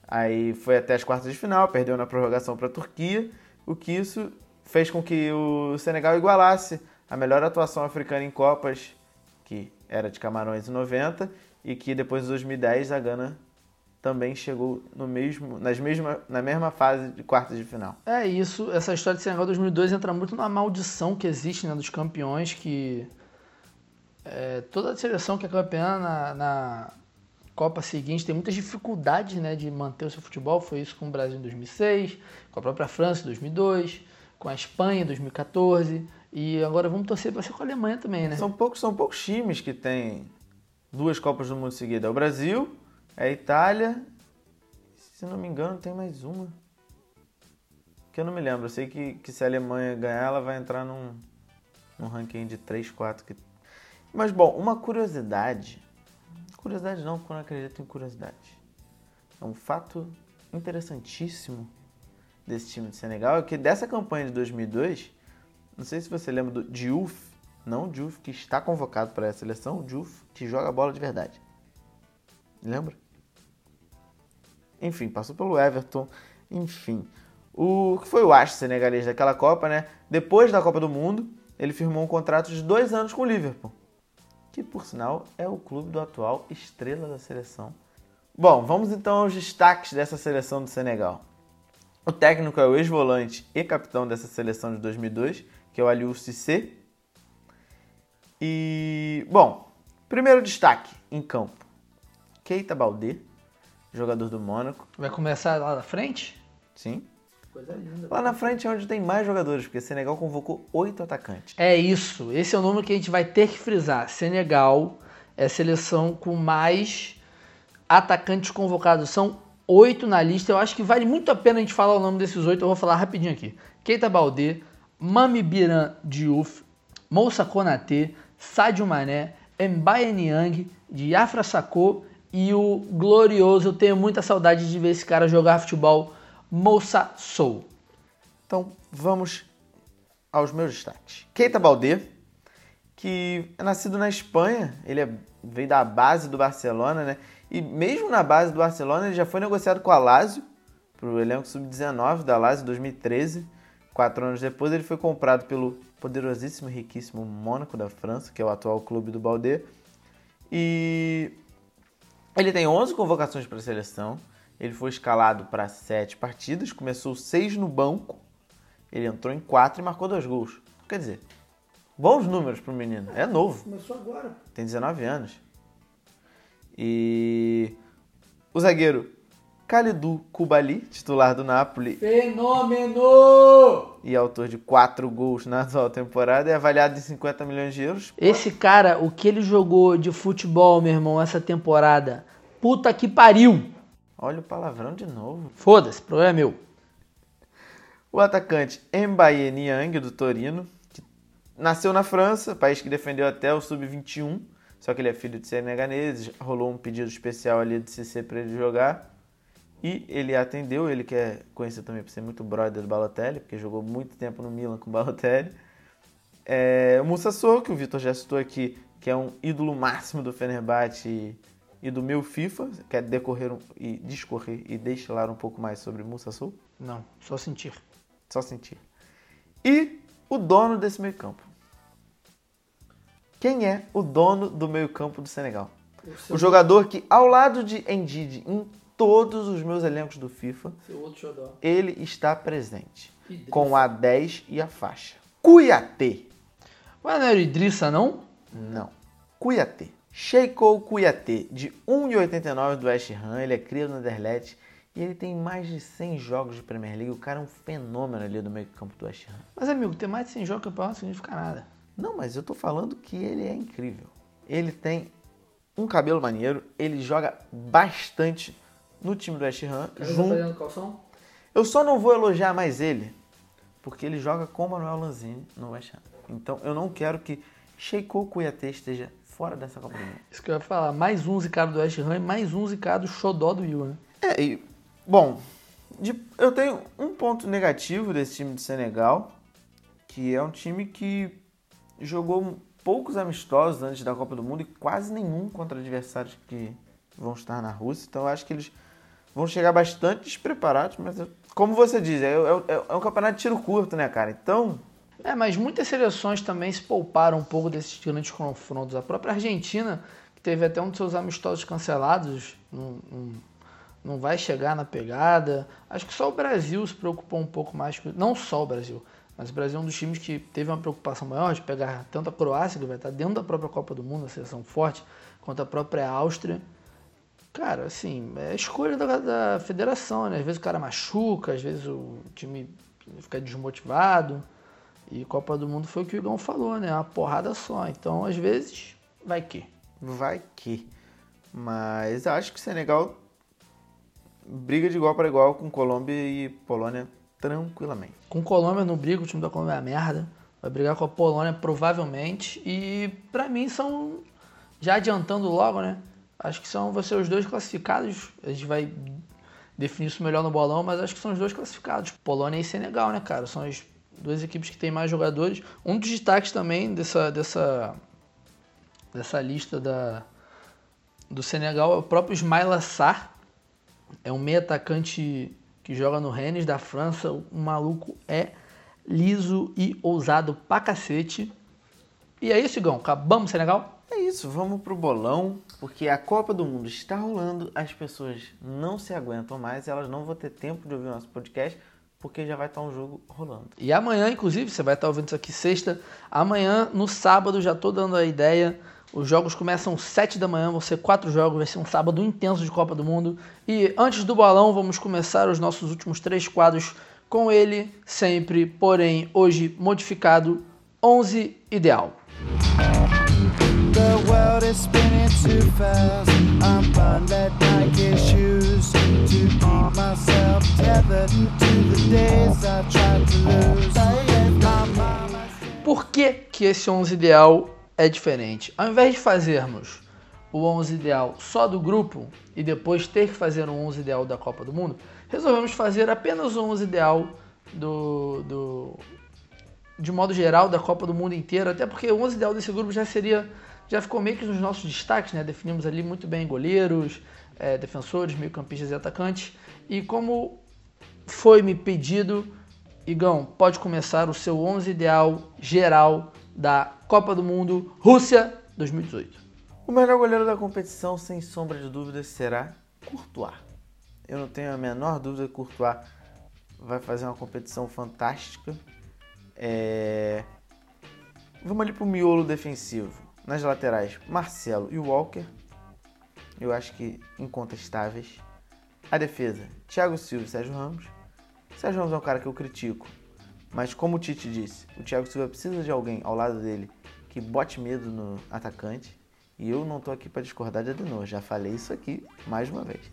Aí foi até as quartas de final, perdeu na prorrogação para a Turquia, o que isso fez com que o Senegal igualasse a melhor atuação africana em Copas, que era de Camarões em 90, e que depois de 2010 a Gana também chegou no mesmo, nas mesma, na mesma fase de quartas de final. É isso, essa história de Senegal 2002 entra muito na maldição que existe né, dos campeões, que é, toda seleção que é campeã na, na Copa seguinte tem muitas dificuldades né, de manter o seu futebol. Foi isso com o Brasil em 2006, com a própria França em 2002, com a Espanha em 2014 e agora vamos torcer para ser com a Alemanha também, né? São poucos, são poucos times que têm duas Copas do Mundo seguidas. É o Brasil, é a Itália, se não me engano tem mais uma. Que eu não me lembro. Eu sei que, que se a Alemanha ganhar, ela vai entrar num, num ranking de 3, 4. Que... Mas bom, uma curiosidade. Curiosidade não, porque eu não acredito em curiosidade. É um fato interessantíssimo desse time de Senegal é que dessa campanha de 2002, não sei se você lembra do Diouf, não Diouf que está convocado para essa seleção, o Diouf que joga bola de verdade. Lembra? Enfim, passou pelo Everton, enfim. O que foi o astro senegalês daquela Copa, né? Depois da Copa do Mundo, ele firmou um contrato de dois anos com o Liverpool, que por sinal é o clube do atual estrela da seleção. Bom, vamos então aos destaques dessa seleção do Senegal. O técnico é o ex-volante e capitão dessa seleção de 2002, que é o Aliou Cissé. E, bom, primeiro destaque em campo. Keita Baldé, jogador do Mônaco. Vai começar lá na frente? Sim. Coisa linda. Lá na frente é onde tem mais jogadores, porque Senegal convocou oito atacantes. É isso, esse é o número que a gente vai ter que frisar. Senegal é a seleção com mais atacantes convocados. São oito na lista. Eu acho que vale muito a pena a gente falar o nome desses oito. Eu vou falar rapidinho aqui. Keita Baldé, Mami Biran Diouf, Moussa Konaté, Sadio Mané, Mbaye Niang, Diafra Sakho e o glorioso, eu tenho muita saudade de ver esse cara jogar futebol, Moussa Sow. Então, vamos aos meus destaques. Keita Baldé, que é nascido na Espanha, ele é- veio da base do Barcelona, né? E mesmo na base do Barcelona, ele já foi negociado com a Lazio, para o elenco sub-19 da Lazio, em 2013. Quatro anos depois, ele foi comprado pelo poderosíssimo e riquíssimo Mônaco da França, que é o atual clube do Baldé. E ele tem 11 convocações para a seleção. Ele foi escalado para 7 partidas, começou 6 no banco. Ele entrou em 4 e marcou 2 gols. Quer dizer, bons números para o menino. É novo. Começou agora. Tem 19 anos. E o zagueiro Kalidou Koulibaly, titular do Napoli Fenômeno! e autor de 4 gols na atual temporada, é avaliado em 50 milhões de euros. Esse cara, o que ele jogou de futebol, meu irmão, essa temporada, puta que pariu! Olha o palavrão de novo. Foda-se, problema é meu. O atacante Mbaye Niang, do Torino, que nasceu na França, país que defendeu até o sub-21, só que ele é filho de seneganeses, rolou um pedido especial ali de CC para ele jogar. E ele atendeu, ele que é conhecido também por ser muito brother do Balotelli, porque jogou muito tempo no Milan com o Balotelli. É, o Moussa Sow, que o Vitor já citou aqui, que é um ídolo máximo do Fenerbahçe e, e do meu FIFA. Quer decorrer um- e discorrer e destilar um pouco mais sobre Moussa Sow? Não, só sentir. Só sentir. E o dono desse meio campo. Quem é o dono do meio campo do Senegal? O jogador que, ao lado de Ndidi, em todos os meus elencos do FIFA, Seu outro xodó. ele está presente. Idrissa. Com a 10 e a faixa. Cuiatê. Ué, não era o Idrissa, não? Não. Cuiatê. Sheiko Cuiatê, de 1,89 do West Ham, ele é cria no Anderlecht e ele tem mais de 100 jogos de Premier League. O cara é um fenômeno ali do meio campo do West Ham. Mas, amigo, ter mais de 100 jogos no campeonato não significa nada. Não, mas eu tô falando que ele é incrível. Ele tem um cabelo maneiro, ele joga bastante no time do West Ham. Junto... calção? Eu só não vou elogiar mais ele, porque ele joga com o Manuel Lanzini no West Ham. Então eu não quero que Sheiko Cuiatê esteja fora dessa Copa do Mundo. Isso que eu ia falar. Mais um zicado do West Ham e mais um zicado xodó do Will, né? É, e, bom, de- eu tenho um ponto negativo desse time de Senegal, que é um time que jogou poucos amistosos antes da Copa do Mundo e quase nenhum contra adversários que vão estar na Rússia. Então eu acho que eles vão chegar bastante despreparados, mas como você diz, é, é- é um campeonato de tiro curto, né, cara? Então, É, mas muitas seleções também se pouparam um pouco desses grandes confrontos. A própria Argentina, que teve até um dos seus amistosos cancelados, não, não, não vai chegar na pegada. Acho que só o Brasil se preocupou um pouco mais Não só o Brasil, mas o Brasil é um dos times que teve uma preocupação maior de pegar tanto a Croácia, que vai estar dentro da própria Copa do Mundo, a seleção forte, quanto a própria Áustria. Cara, assim, é escolha da, da federação, né? Às vezes o cara machuca, às vezes o time fica desmotivado. E Copa do Mundo foi o que o Igão falou, né? Uma porrada só. Então, às vezes, vai que. vai que. Mas eu acho que o Senegal briga de igual para igual com Colômbia e Polônia tranquilamente. Com Colômbia no briga, o time da Colômbia é uma merda. Vai brigar com a Polônia provavelmente. E pra mim são. Já adiantando logo, né? Acho que são vão ser os dois classificados. A gente vai definir isso melhor no bolão, mas acho que são os dois classificados. Polônia e Senegal, né, cara? São as duas equipes que têm mais jogadores. Um dos destaques também dessa, dessa, dessa lista da, do Senegal é o próprio Ismail Sarr. É um meio atacante que joga no Rennes da França. O maluco é liso e ousado pra cacete. E é isso, Igão. Acabamos, Senegal? É isso, vamos pro bolão, porque a Copa do Mundo está rolando, as pessoas não se aguentam mais, elas não vão ter tempo de ouvir nosso podcast, porque já vai estar um jogo rolando. E amanhã, inclusive, você vai estar ouvindo isso aqui sexta. Amanhã, no sábado, já tô dando a ideia. Os jogos começam às 7 da manhã, vão ser quatro jogos, vai ser um sábado intenso de Copa do Mundo. E antes do balão, vamos começar os nossos últimos três quadros com ele, sempre, porém, hoje modificado, 11 ideal. World is spinning too fast. I'm buying that Nike shoes to keep myself tethered to the days I tried to lose. Por que, que esse 11 ideal é diferente? Ao invés de fazermos o 11 ideal só do grupo e depois ter que fazer um 11 ideal da Copa do Mundo, resolvemos fazer apenas o 11 ideal do, do de modo geral da Copa do Mundo inteiro, até porque o 11 ideal desse grupo já seria já ficou meio que nos nossos destaques, né? Definimos ali muito bem goleiros, eh, defensores, meio-campistas e atacantes. E como foi me pedido, Igão, pode começar o seu 11 ideal geral da Copa do Mundo Rússia 2018. O melhor goleiro da competição, sem sombra de dúvidas, será Courtois. Eu não tenho a menor dúvida que Courtois vai fazer uma competição fantástica. É... Vamos ali pro miolo defensivo. Nas laterais, Marcelo e Walker. Eu acho que incontestáveis. A defesa, Thiago Silva e Sérgio Ramos. Sérgio Ramos é um cara que eu critico. Mas como o Tite disse, o Thiago Silva precisa de alguém ao lado dele que bote medo no atacante. E eu não tô aqui para discordar de Adenor, já falei isso aqui mais uma vez.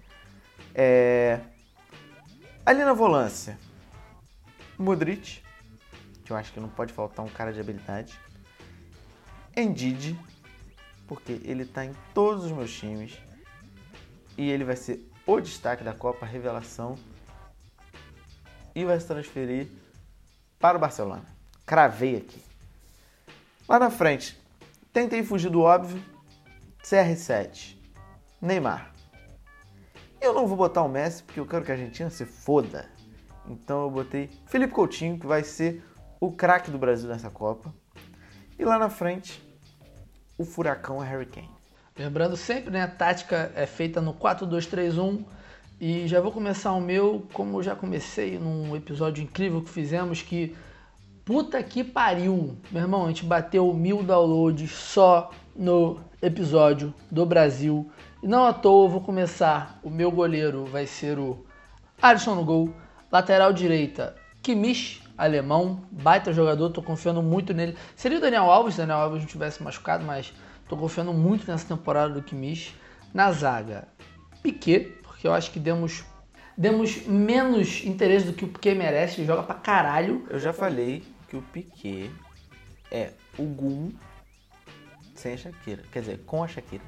É... Ali na volância, Modric, que eu acho que não pode faltar um cara de habilidade. Ndidi, porque ele tá em todos os meus times e ele vai ser o destaque da Copa, revelação e vai se transferir para o Barcelona. Cravei aqui. Lá na frente, tentei fugir do óbvio. CR7, Neymar. Eu não vou botar o Messi porque eu quero que a Argentina se foda. Então eu botei Felipe Coutinho, que vai ser o craque do Brasil nessa Copa. E lá na frente, o furacão Harry Kane. Lembrando sempre, né, a tática é feita no 4-2-3-1 e já vou começar o meu, como eu já comecei num episódio incrível que fizemos que puta que pariu, meu irmão, a gente bateu mil downloads só no episódio do Brasil. E não à toa eu vou começar, o meu goleiro vai ser o Alisson no gol, lateral direita Kimmich, alemão, baita jogador, tô confiando muito nele. Seria o Daniel Alves se o Daniel Alves não tivesse machucado, mas tô confiando muito nessa temporada do Kimmich. Na zaga, Piquet, porque eu acho que demos, demos menos interesse do que o Piquet merece, ele joga pra caralho. Eu já falei que o Piquet é o Gum sem a Shakira. Quer dizer, com a Shakira.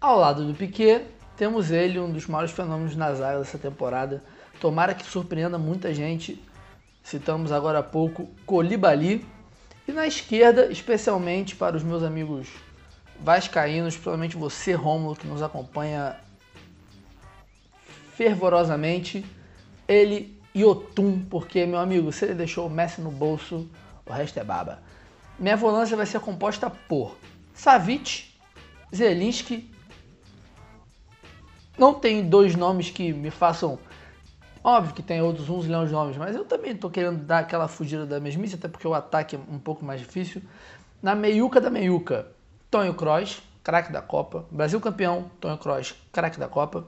Ao lado do Piquet, temos ele, um dos maiores fenômenos na zaga dessa temporada. Tomara que surpreenda muita gente. Citamos agora há pouco Colibali. E na esquerda, especialmente para os meus amigos vascaínos, principalmente você, Rômulo, que nos acompanha fervorosamente, ele e Otum, porque, meu amigo, se ele deixou o Messi no bolso, o resto é baba. Minha volância vai ser composta por Savic, Zelinski. Não tem dois nomes que me façam. Óbvio que tem outros uns milhões de nomes, mas eu também tô querendo dar aquela fugida da mesmice, até porque o ataque é um pouco mais difícil. Na meiuca da meiuca, Tonho Kroos, craque da Copa. Brasil campeão, Tonho Kroos, craque da Copa.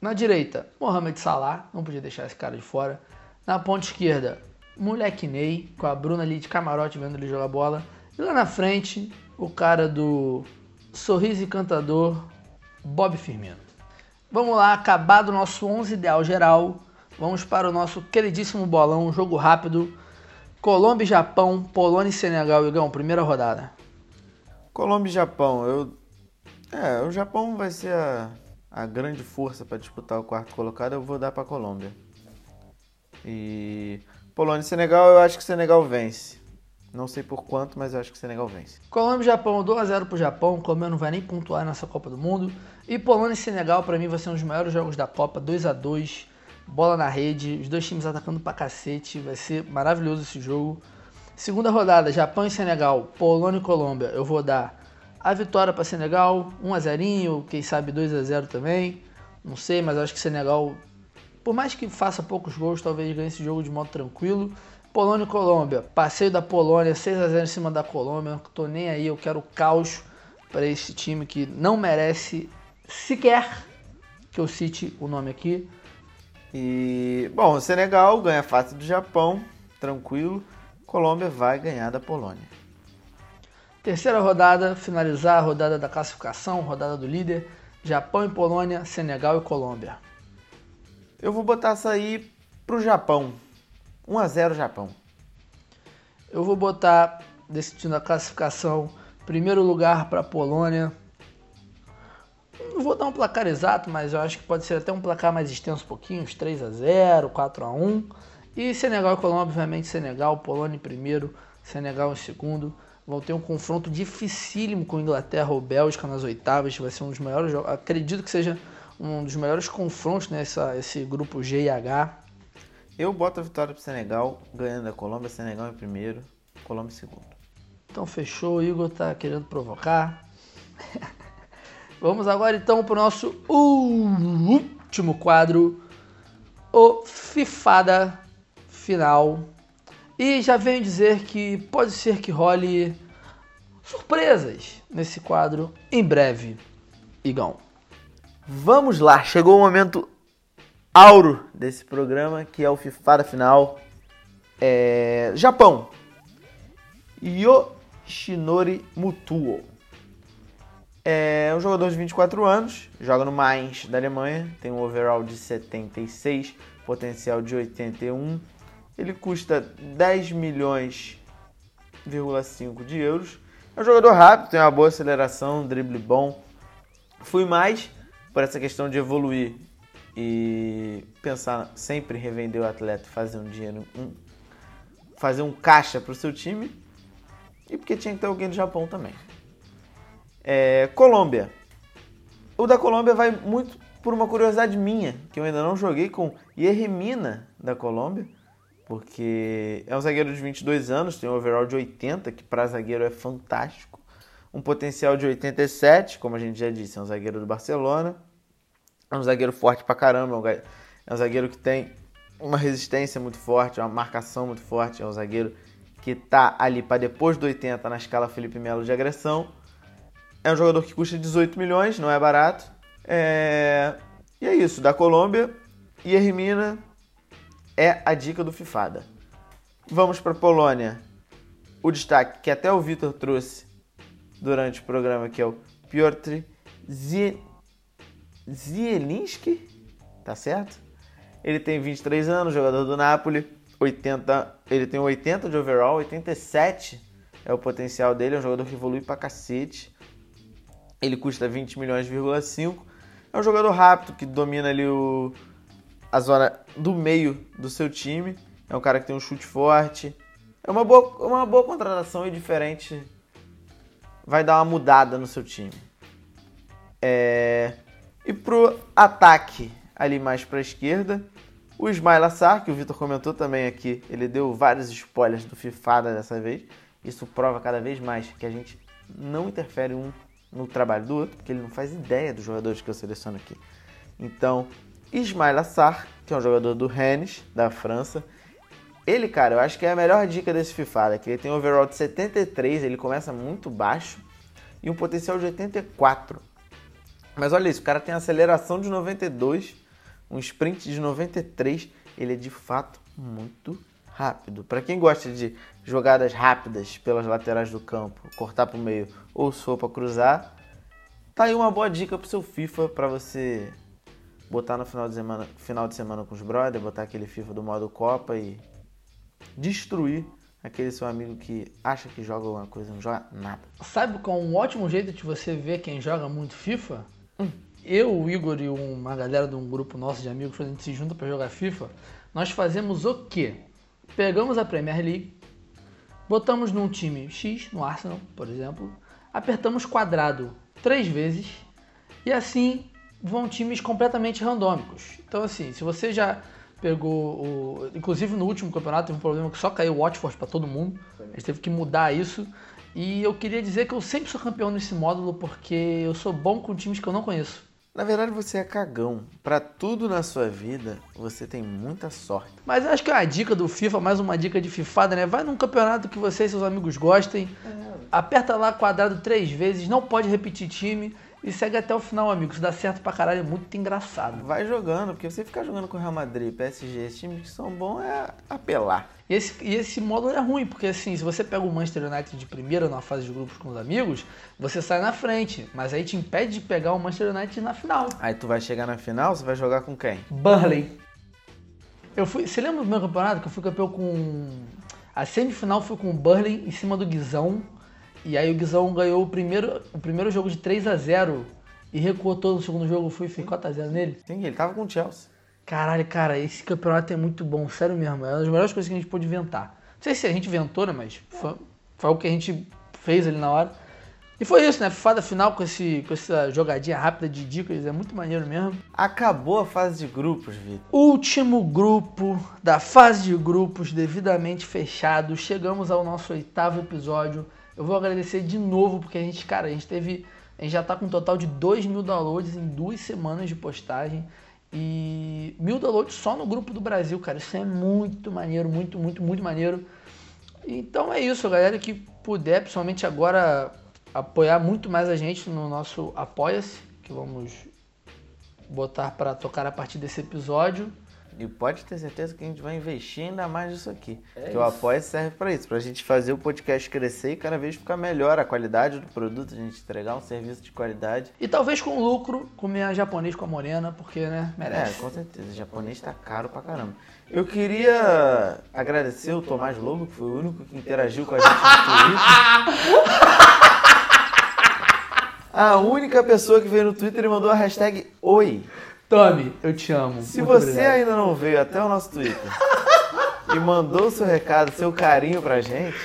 Na direita, Mohamed Salah, não podia deixar esse cara de fora. Na ponta esquerda, Moleque Ney, com a Bruna ali de camarote vendo ele jogar bola. E lá na frente, o cara do sorriso encantador, Bob Firmino. Vamos lá, acabado o nosso 11 ideal geral. Vamos para o nosso queridíssimo bolão, jogo rápido. Colômbia e Japão, Polônia e Senegal, Igão, primeira rodada. Colômbia e Japão, eu. É, o Japão vai ser a, a grande força para disputar o quarto colocado, eu vou dar para Colômbia. E Polônia e Senegal, eu acho que o Senegal vence. Não sei por quanto, mas eu acho que o Senegal vence. Colômbia e Japão, 2x0 pro Japão. Colômbia não vai nem pontuar nessa Copa do Mundo. E Polônia e Senegal, para mim, vai ser um dos maiores jogos da Copa. 2 a 2 bola na rede, os dois times atacando pra cacete. Vai ser maravilhoso esse jogo. Segunda rodada, Japão e Senegal, Polônia e Colômbia. Eu vou dar a vitória para Senegal, 1 a 0 quem sabe 2 a 0 também. Não sei, mas acho que Senegal, por mais que faça poucos gols, talvez ganhe esse jogo de modo tranquilo. Polônia e Colômbia, passeio da Polônia, 6 a 0 em cima da Colômbia. Tô nem aí, eu quero caos para esse time que não merece sequer que eu cite o nome aqui. E, bom, o Senegal ganha fácil do Japão, tranquilo. Colômbia vai ganhar da Polônia. Terceira rodada, finalizar a rodada da classificação, rodada do líder. Japão e Polônia, Senegal e Colômbia. Eu vou botar essa aí pro Japão. 1 a 0 Japão. Eu vou botar, decidindo a classificação, primeiro lugar para Polônia. Não vou dar um placar exato, mas eu acho que pode ser até um placar mais extenso um pouquinho, uns 3 a 0 4 a 1 E Senegal e Colômbia, obviamente Senegal, Polônia em primeiro, Senegal em segundo. Vão ter um confronto dificílimo com Inglaterra ou Bélgica nas oitavas. Vai ser um dos maiores jogos. Acredito que seja um dos maiores confrontos nessa esse grupo G e H. Eu boto a vitória pro Senegal, ganhando a Colômbia, Senegal em primeiro, Colômbia em segundo. Então fechou, o Igor tá querendo provocar. Vamos agora então para o nosso último quadro, o Fifada Final. E já venho dizer que pode ser que role surpresas nesse quadro em breve, Igão. Vamos lá, chegou o momento auro desse programa, que é o Fifada Final. É... Japão. Yoshinori Mutuo. É um jogador de 24 anos, joga no Mainz da Alemanha, tem um overall de 76, potencial de 81. Ele custa 10 milhões,5 de euros É um jogador rápido, tem uma boa aceleração, um drible bom. Fui mais por essa questão de evoluir e pensar sempre em revender o atleta, fazer um dinheiro, um, fazer um caixa para o seu time e porque tinha que ter alguém do Japão também. É, Colômbia. O da Colômbia vai muito por uma curiosidade minha, que eu ainda não joguei com Yermina da Colômbia, porque é um zagueiro de 22 anos, tem um overall de 80, que para zagueiro é fantástico. Um potencial de 87, como a gente já disse, é um zagueiro do Barcelona. É um zagueiro forte pra caramba, é um é um zagueiro que tem uma resistência muito forte, uma marcação muito forte, é um zagueiro que tá ali para depois do 80 na escala Felipe Melo de agressão. É um jogador que custa 18 milhões, não é barato. É... E é isso, da Colômbia. E Hermina é a dica do Fifada. Vamos para Polônia. O destaque que até o Vitor trouxe durante o programa, que é o Piotr Zie... Zielinski, tá certo? Ele tem 23 anos, jogador do Napoli, 80, ele tem 80 de overall, 87 é o potencial dele, é um jogador que evolui pra cacete. Ele custa 20 milhões,5. É um jogador rápido que domina ali o, a zona do meio do seu time. É um cara que tem um chute forte. É uma boa, uma boa contratação e diferente. Vai dar uma mudada no seu time. É... E pro ataque, ali mais pra esquerda, o Ismail Assar, que o Vitor comentou também aqui, ele deu vários spoilers do Fifada dessa vez. Isso prova cada vez mais que a gente não interfere um no trabalho do outro, porque ele não faz ideia dos jogadores que eu seleciono aqui. Então, Ismail Assar, que é um jogador do Rennes, da França. Ele, cara, eu acho que é a melhor dica desse Fifada, que ele tem um overall de 73, ele começa muito baixo e um potencial de 84. Mas olha isso, o cara tem aceleração de 92, um sprint de 93, ele é de fato muito rápido. Para quem gosta de jogadas rápidas pelas laterais do campo, cortar para o meio ou se for para cruzar, tá aí uma boa dica pro seu FIFA para você botar no final de semana, final de semana com os brothers, botar aquele FIFA do modo Copa e destruir aquele seu amigo que acha que joga alguma coisa, não joga nada. Sabe qual é um ótimo jeito de você ver quem joga muito FIFA? Eu, o Igor e uma galera de um grupo nosso de amigos, quando a gente se junta pra jogar FIFA, nós fazemos o quê? Pegamos a Premier League, botamos num time X, no Arsenal, por exemplo, apertamos quadrado três vezes e assim vão times completamente randômicos. Então assim, se você já pegou o... Inclusive no último campeonato teve um problema que só caiu o Watford pra todo mundo. A gente teve que mudar isso. E eu queria dizer que eu sempre sou campeão nesse módulo porque eu sou bom com times que eu não conheço. Na verdade, você é cagão. Pra tudo na sua vida, você tem muita sorte. Mas eu acho que é uma dica do FIFA, mais uma dica de fifada, né? Vai num campeonato que você e seus amigos gostem, aperta lá quadrado três vezes, não pode repetir time e segue até o final, amigo. Isso dá certo pra caralho, é muito engraçado. Vai jogando, porque você ficar jogando com o Real Madrid, PSG, esses times que são bons é apelar. E esse, e esse módulo é ruim, porque assim, se você pega o Manchester United de primeira na fase de grupos com os amigos, você sai na frente, mas aí te impede de pegar o Manchester United na final. Aí tu vai chegar na final, você vai jogar com quem? Burnley. Eu fui, você lembra do meu campeonato que eu fui campeão com a semifinal foi com o Burnley em cima do Guizão e aí o Guizão ganhou o primeiro, o primeiro jogo de 3 a 0 e recuou todo o segundo jogo, eu fui e fiz 4 a 0 nele. Sim, ele tava com o Chelsea. Caralho, cara, esse campeonato é muito bom, sério mesmo. É uma das melhores coisas que a gente pôde inventar. Não sei se a gente inventou, né? Mas foi, foi o que a gente fez ali na hora. E foi isso, né? Fada final com, esse, com essa jogadinha rápida de dicas, é muito maneiro mesmo. Acabou a fase de grupos, Vitor. Último grupo da fase de grupos devidamente fechado. Chegamos ao nosso oitavo episódio. Eu vou agradecer de novo, porque a gente, cara, a gente teve. A gente já tá com um total de 2 mil downloads em duas semanas de postagem. E mil downloads só no grupo do Brasil, cara. Isso é muito maneiro, muito, muito, muito maneiro. Então é isso, galera que puder, principalmente agora, apoiar muito mais a gente no nosso Apoia-se, que vamos botar para tocar a partir desse episódio. E pode ter certeza que a gente vai investir ainda mais nisso aqui. É que isso. o apoio serve pra isso, pra gente fazer o podcast crescer e cada vez ficar melhor a qualidade do produto, a gente entregar um serviço de qualidade. E talvez com lucro, comer japonês com a morena, porque, né, É, merece. com certeza. O japonês tá caro pra caramba. Eu queria agradecer o Tomás Lobo, que foi o único que interagiu com a gente no Twitter. A única pessoa que veio no Twitter e mandou a hashtag Oi. Tommy, eu te amo. Se Muito você obrigado. ainda não veio até o nosso Twitter e mandou seu recado, seu carinho pra gente,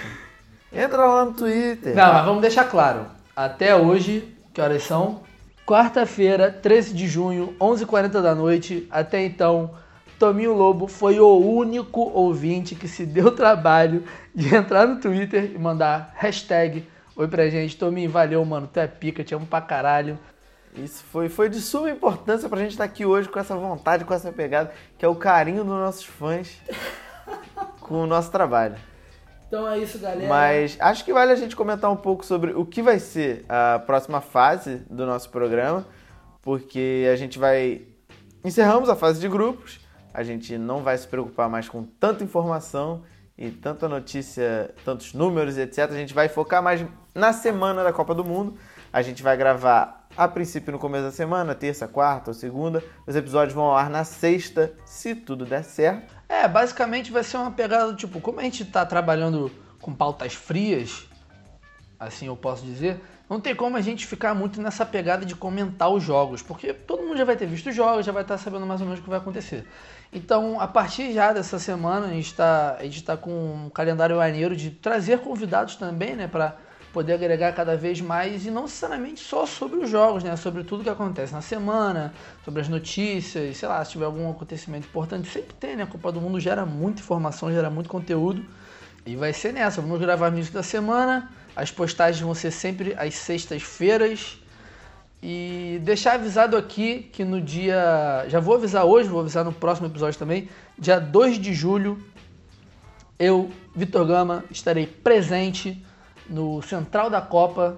entra lá no Twitter. Não, mas vamos deixar claro. Até hoje, que horas são? Quarta-feira, 13 de junho, 11h40 da noite. Até então, Tominho Lobo foi o único ouvinte que se deu o trabalho de entrar no Twitter e mandar hashtag Oi pra gente. Tominho, valeu, mano. Tu é pica, te amo pra caralho. Isso foi, foi de suma importância pra gente estar aqui hoje com essa vontade, com essa pegada, que é o carinho dos nossos fãs com o nosso trabalho. Então é isso, galera. Mas acho que vale a gente comentar um pouco sobre o que vai ser a próxima fase do nosso programa, porque a gente vai. Encerramos a fase de grupos, a gente não vai se preocupar mais com tanta informação e tanta notícia, tantos números e etc. A gente vai focar mais na semana da Copa do Mundo. A gente vai gravar a princípio no começo da semana, terça, quarta ou segunda. Os episódios vão ao ar na sexta, se tudo der certo. É, basicamente vai ser uma pegada tipo, como a gente tá trabalhando com pautas frias, assim eu posso dizer, não tem como a gente ficar muito nessa pegada de comentar os jogos, porque todo mundo já vai ter visto os jogos, já vai estar sabendo mais ou menos o que vai acontecer. Então, a partir já dessa semana, a gente está tá com um calendário maneiro de trazer convidados também, né, para poder agregar cada vez mais e não necessariamente só sobre os jogos, né, sobre tudo que acontece na semana, sobre as notícias, sei lá, se tiver algum acontecimento importante, sempre tem, né? A Copa do Mundo gera muita informação, gera muito conteúdo. E vai ser nessa, vamos gravar início da semana. As postagens vão ser sempre às sextas-feiras. E deixar avisado aqui que no dia. Já vou avisar hoje, vou avisar no próximo episódio também. Dia 2 de julho, eu, Vitor Gama, estarei presente no Central da Copa,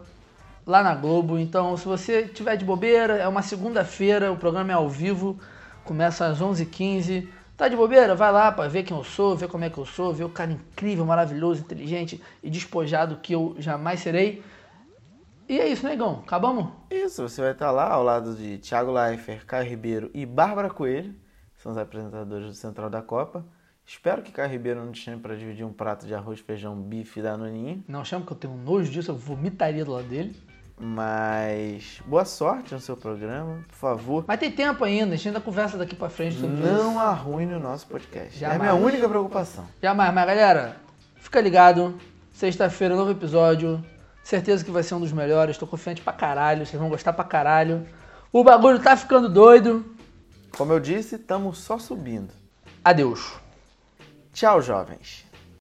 lá na Globo. Então, se você tiver de bobeira, é uma segunda-feira, o programa é ao vivo, começa às 11h15. Tá de bobeira? Vai lá para ver quem eu sou, ver como é que eu sou, ver o cara incrível, maravilhoso, inteligente e despojado que eu jamais serei. E é isso, negão. Acabamos? Isso, você vai estar lá ao lado de Thiago Leifert, Caio Ribeiro e Bárbara Coelho, que são os apresentadores do Central da Copa. Espero que Caio Ribeiro não te chame para dividir um prato de arroz, feijão, bife da Noninha. Não chama que eu tenho nojo disso, eu vomitaria do lado dele. Mas boa sorte no seu programa, por favor. Mas tem tempo ainda, a gente ainda conversa daqui pra frente sobre isso. Não arruine o nosso podcast. É a Jamais. minha única preocupação. Jamais, mas galera, fica ligado. Sexta-feira, novo episódio. Certeza que vai ser um dos melhores. Tô confiante pra caralho. Vocês vão gostar pra caralho. O bagulho tá ficando doido. Como eu disse, estamos só subindo. Adeus. Tchau, jovens.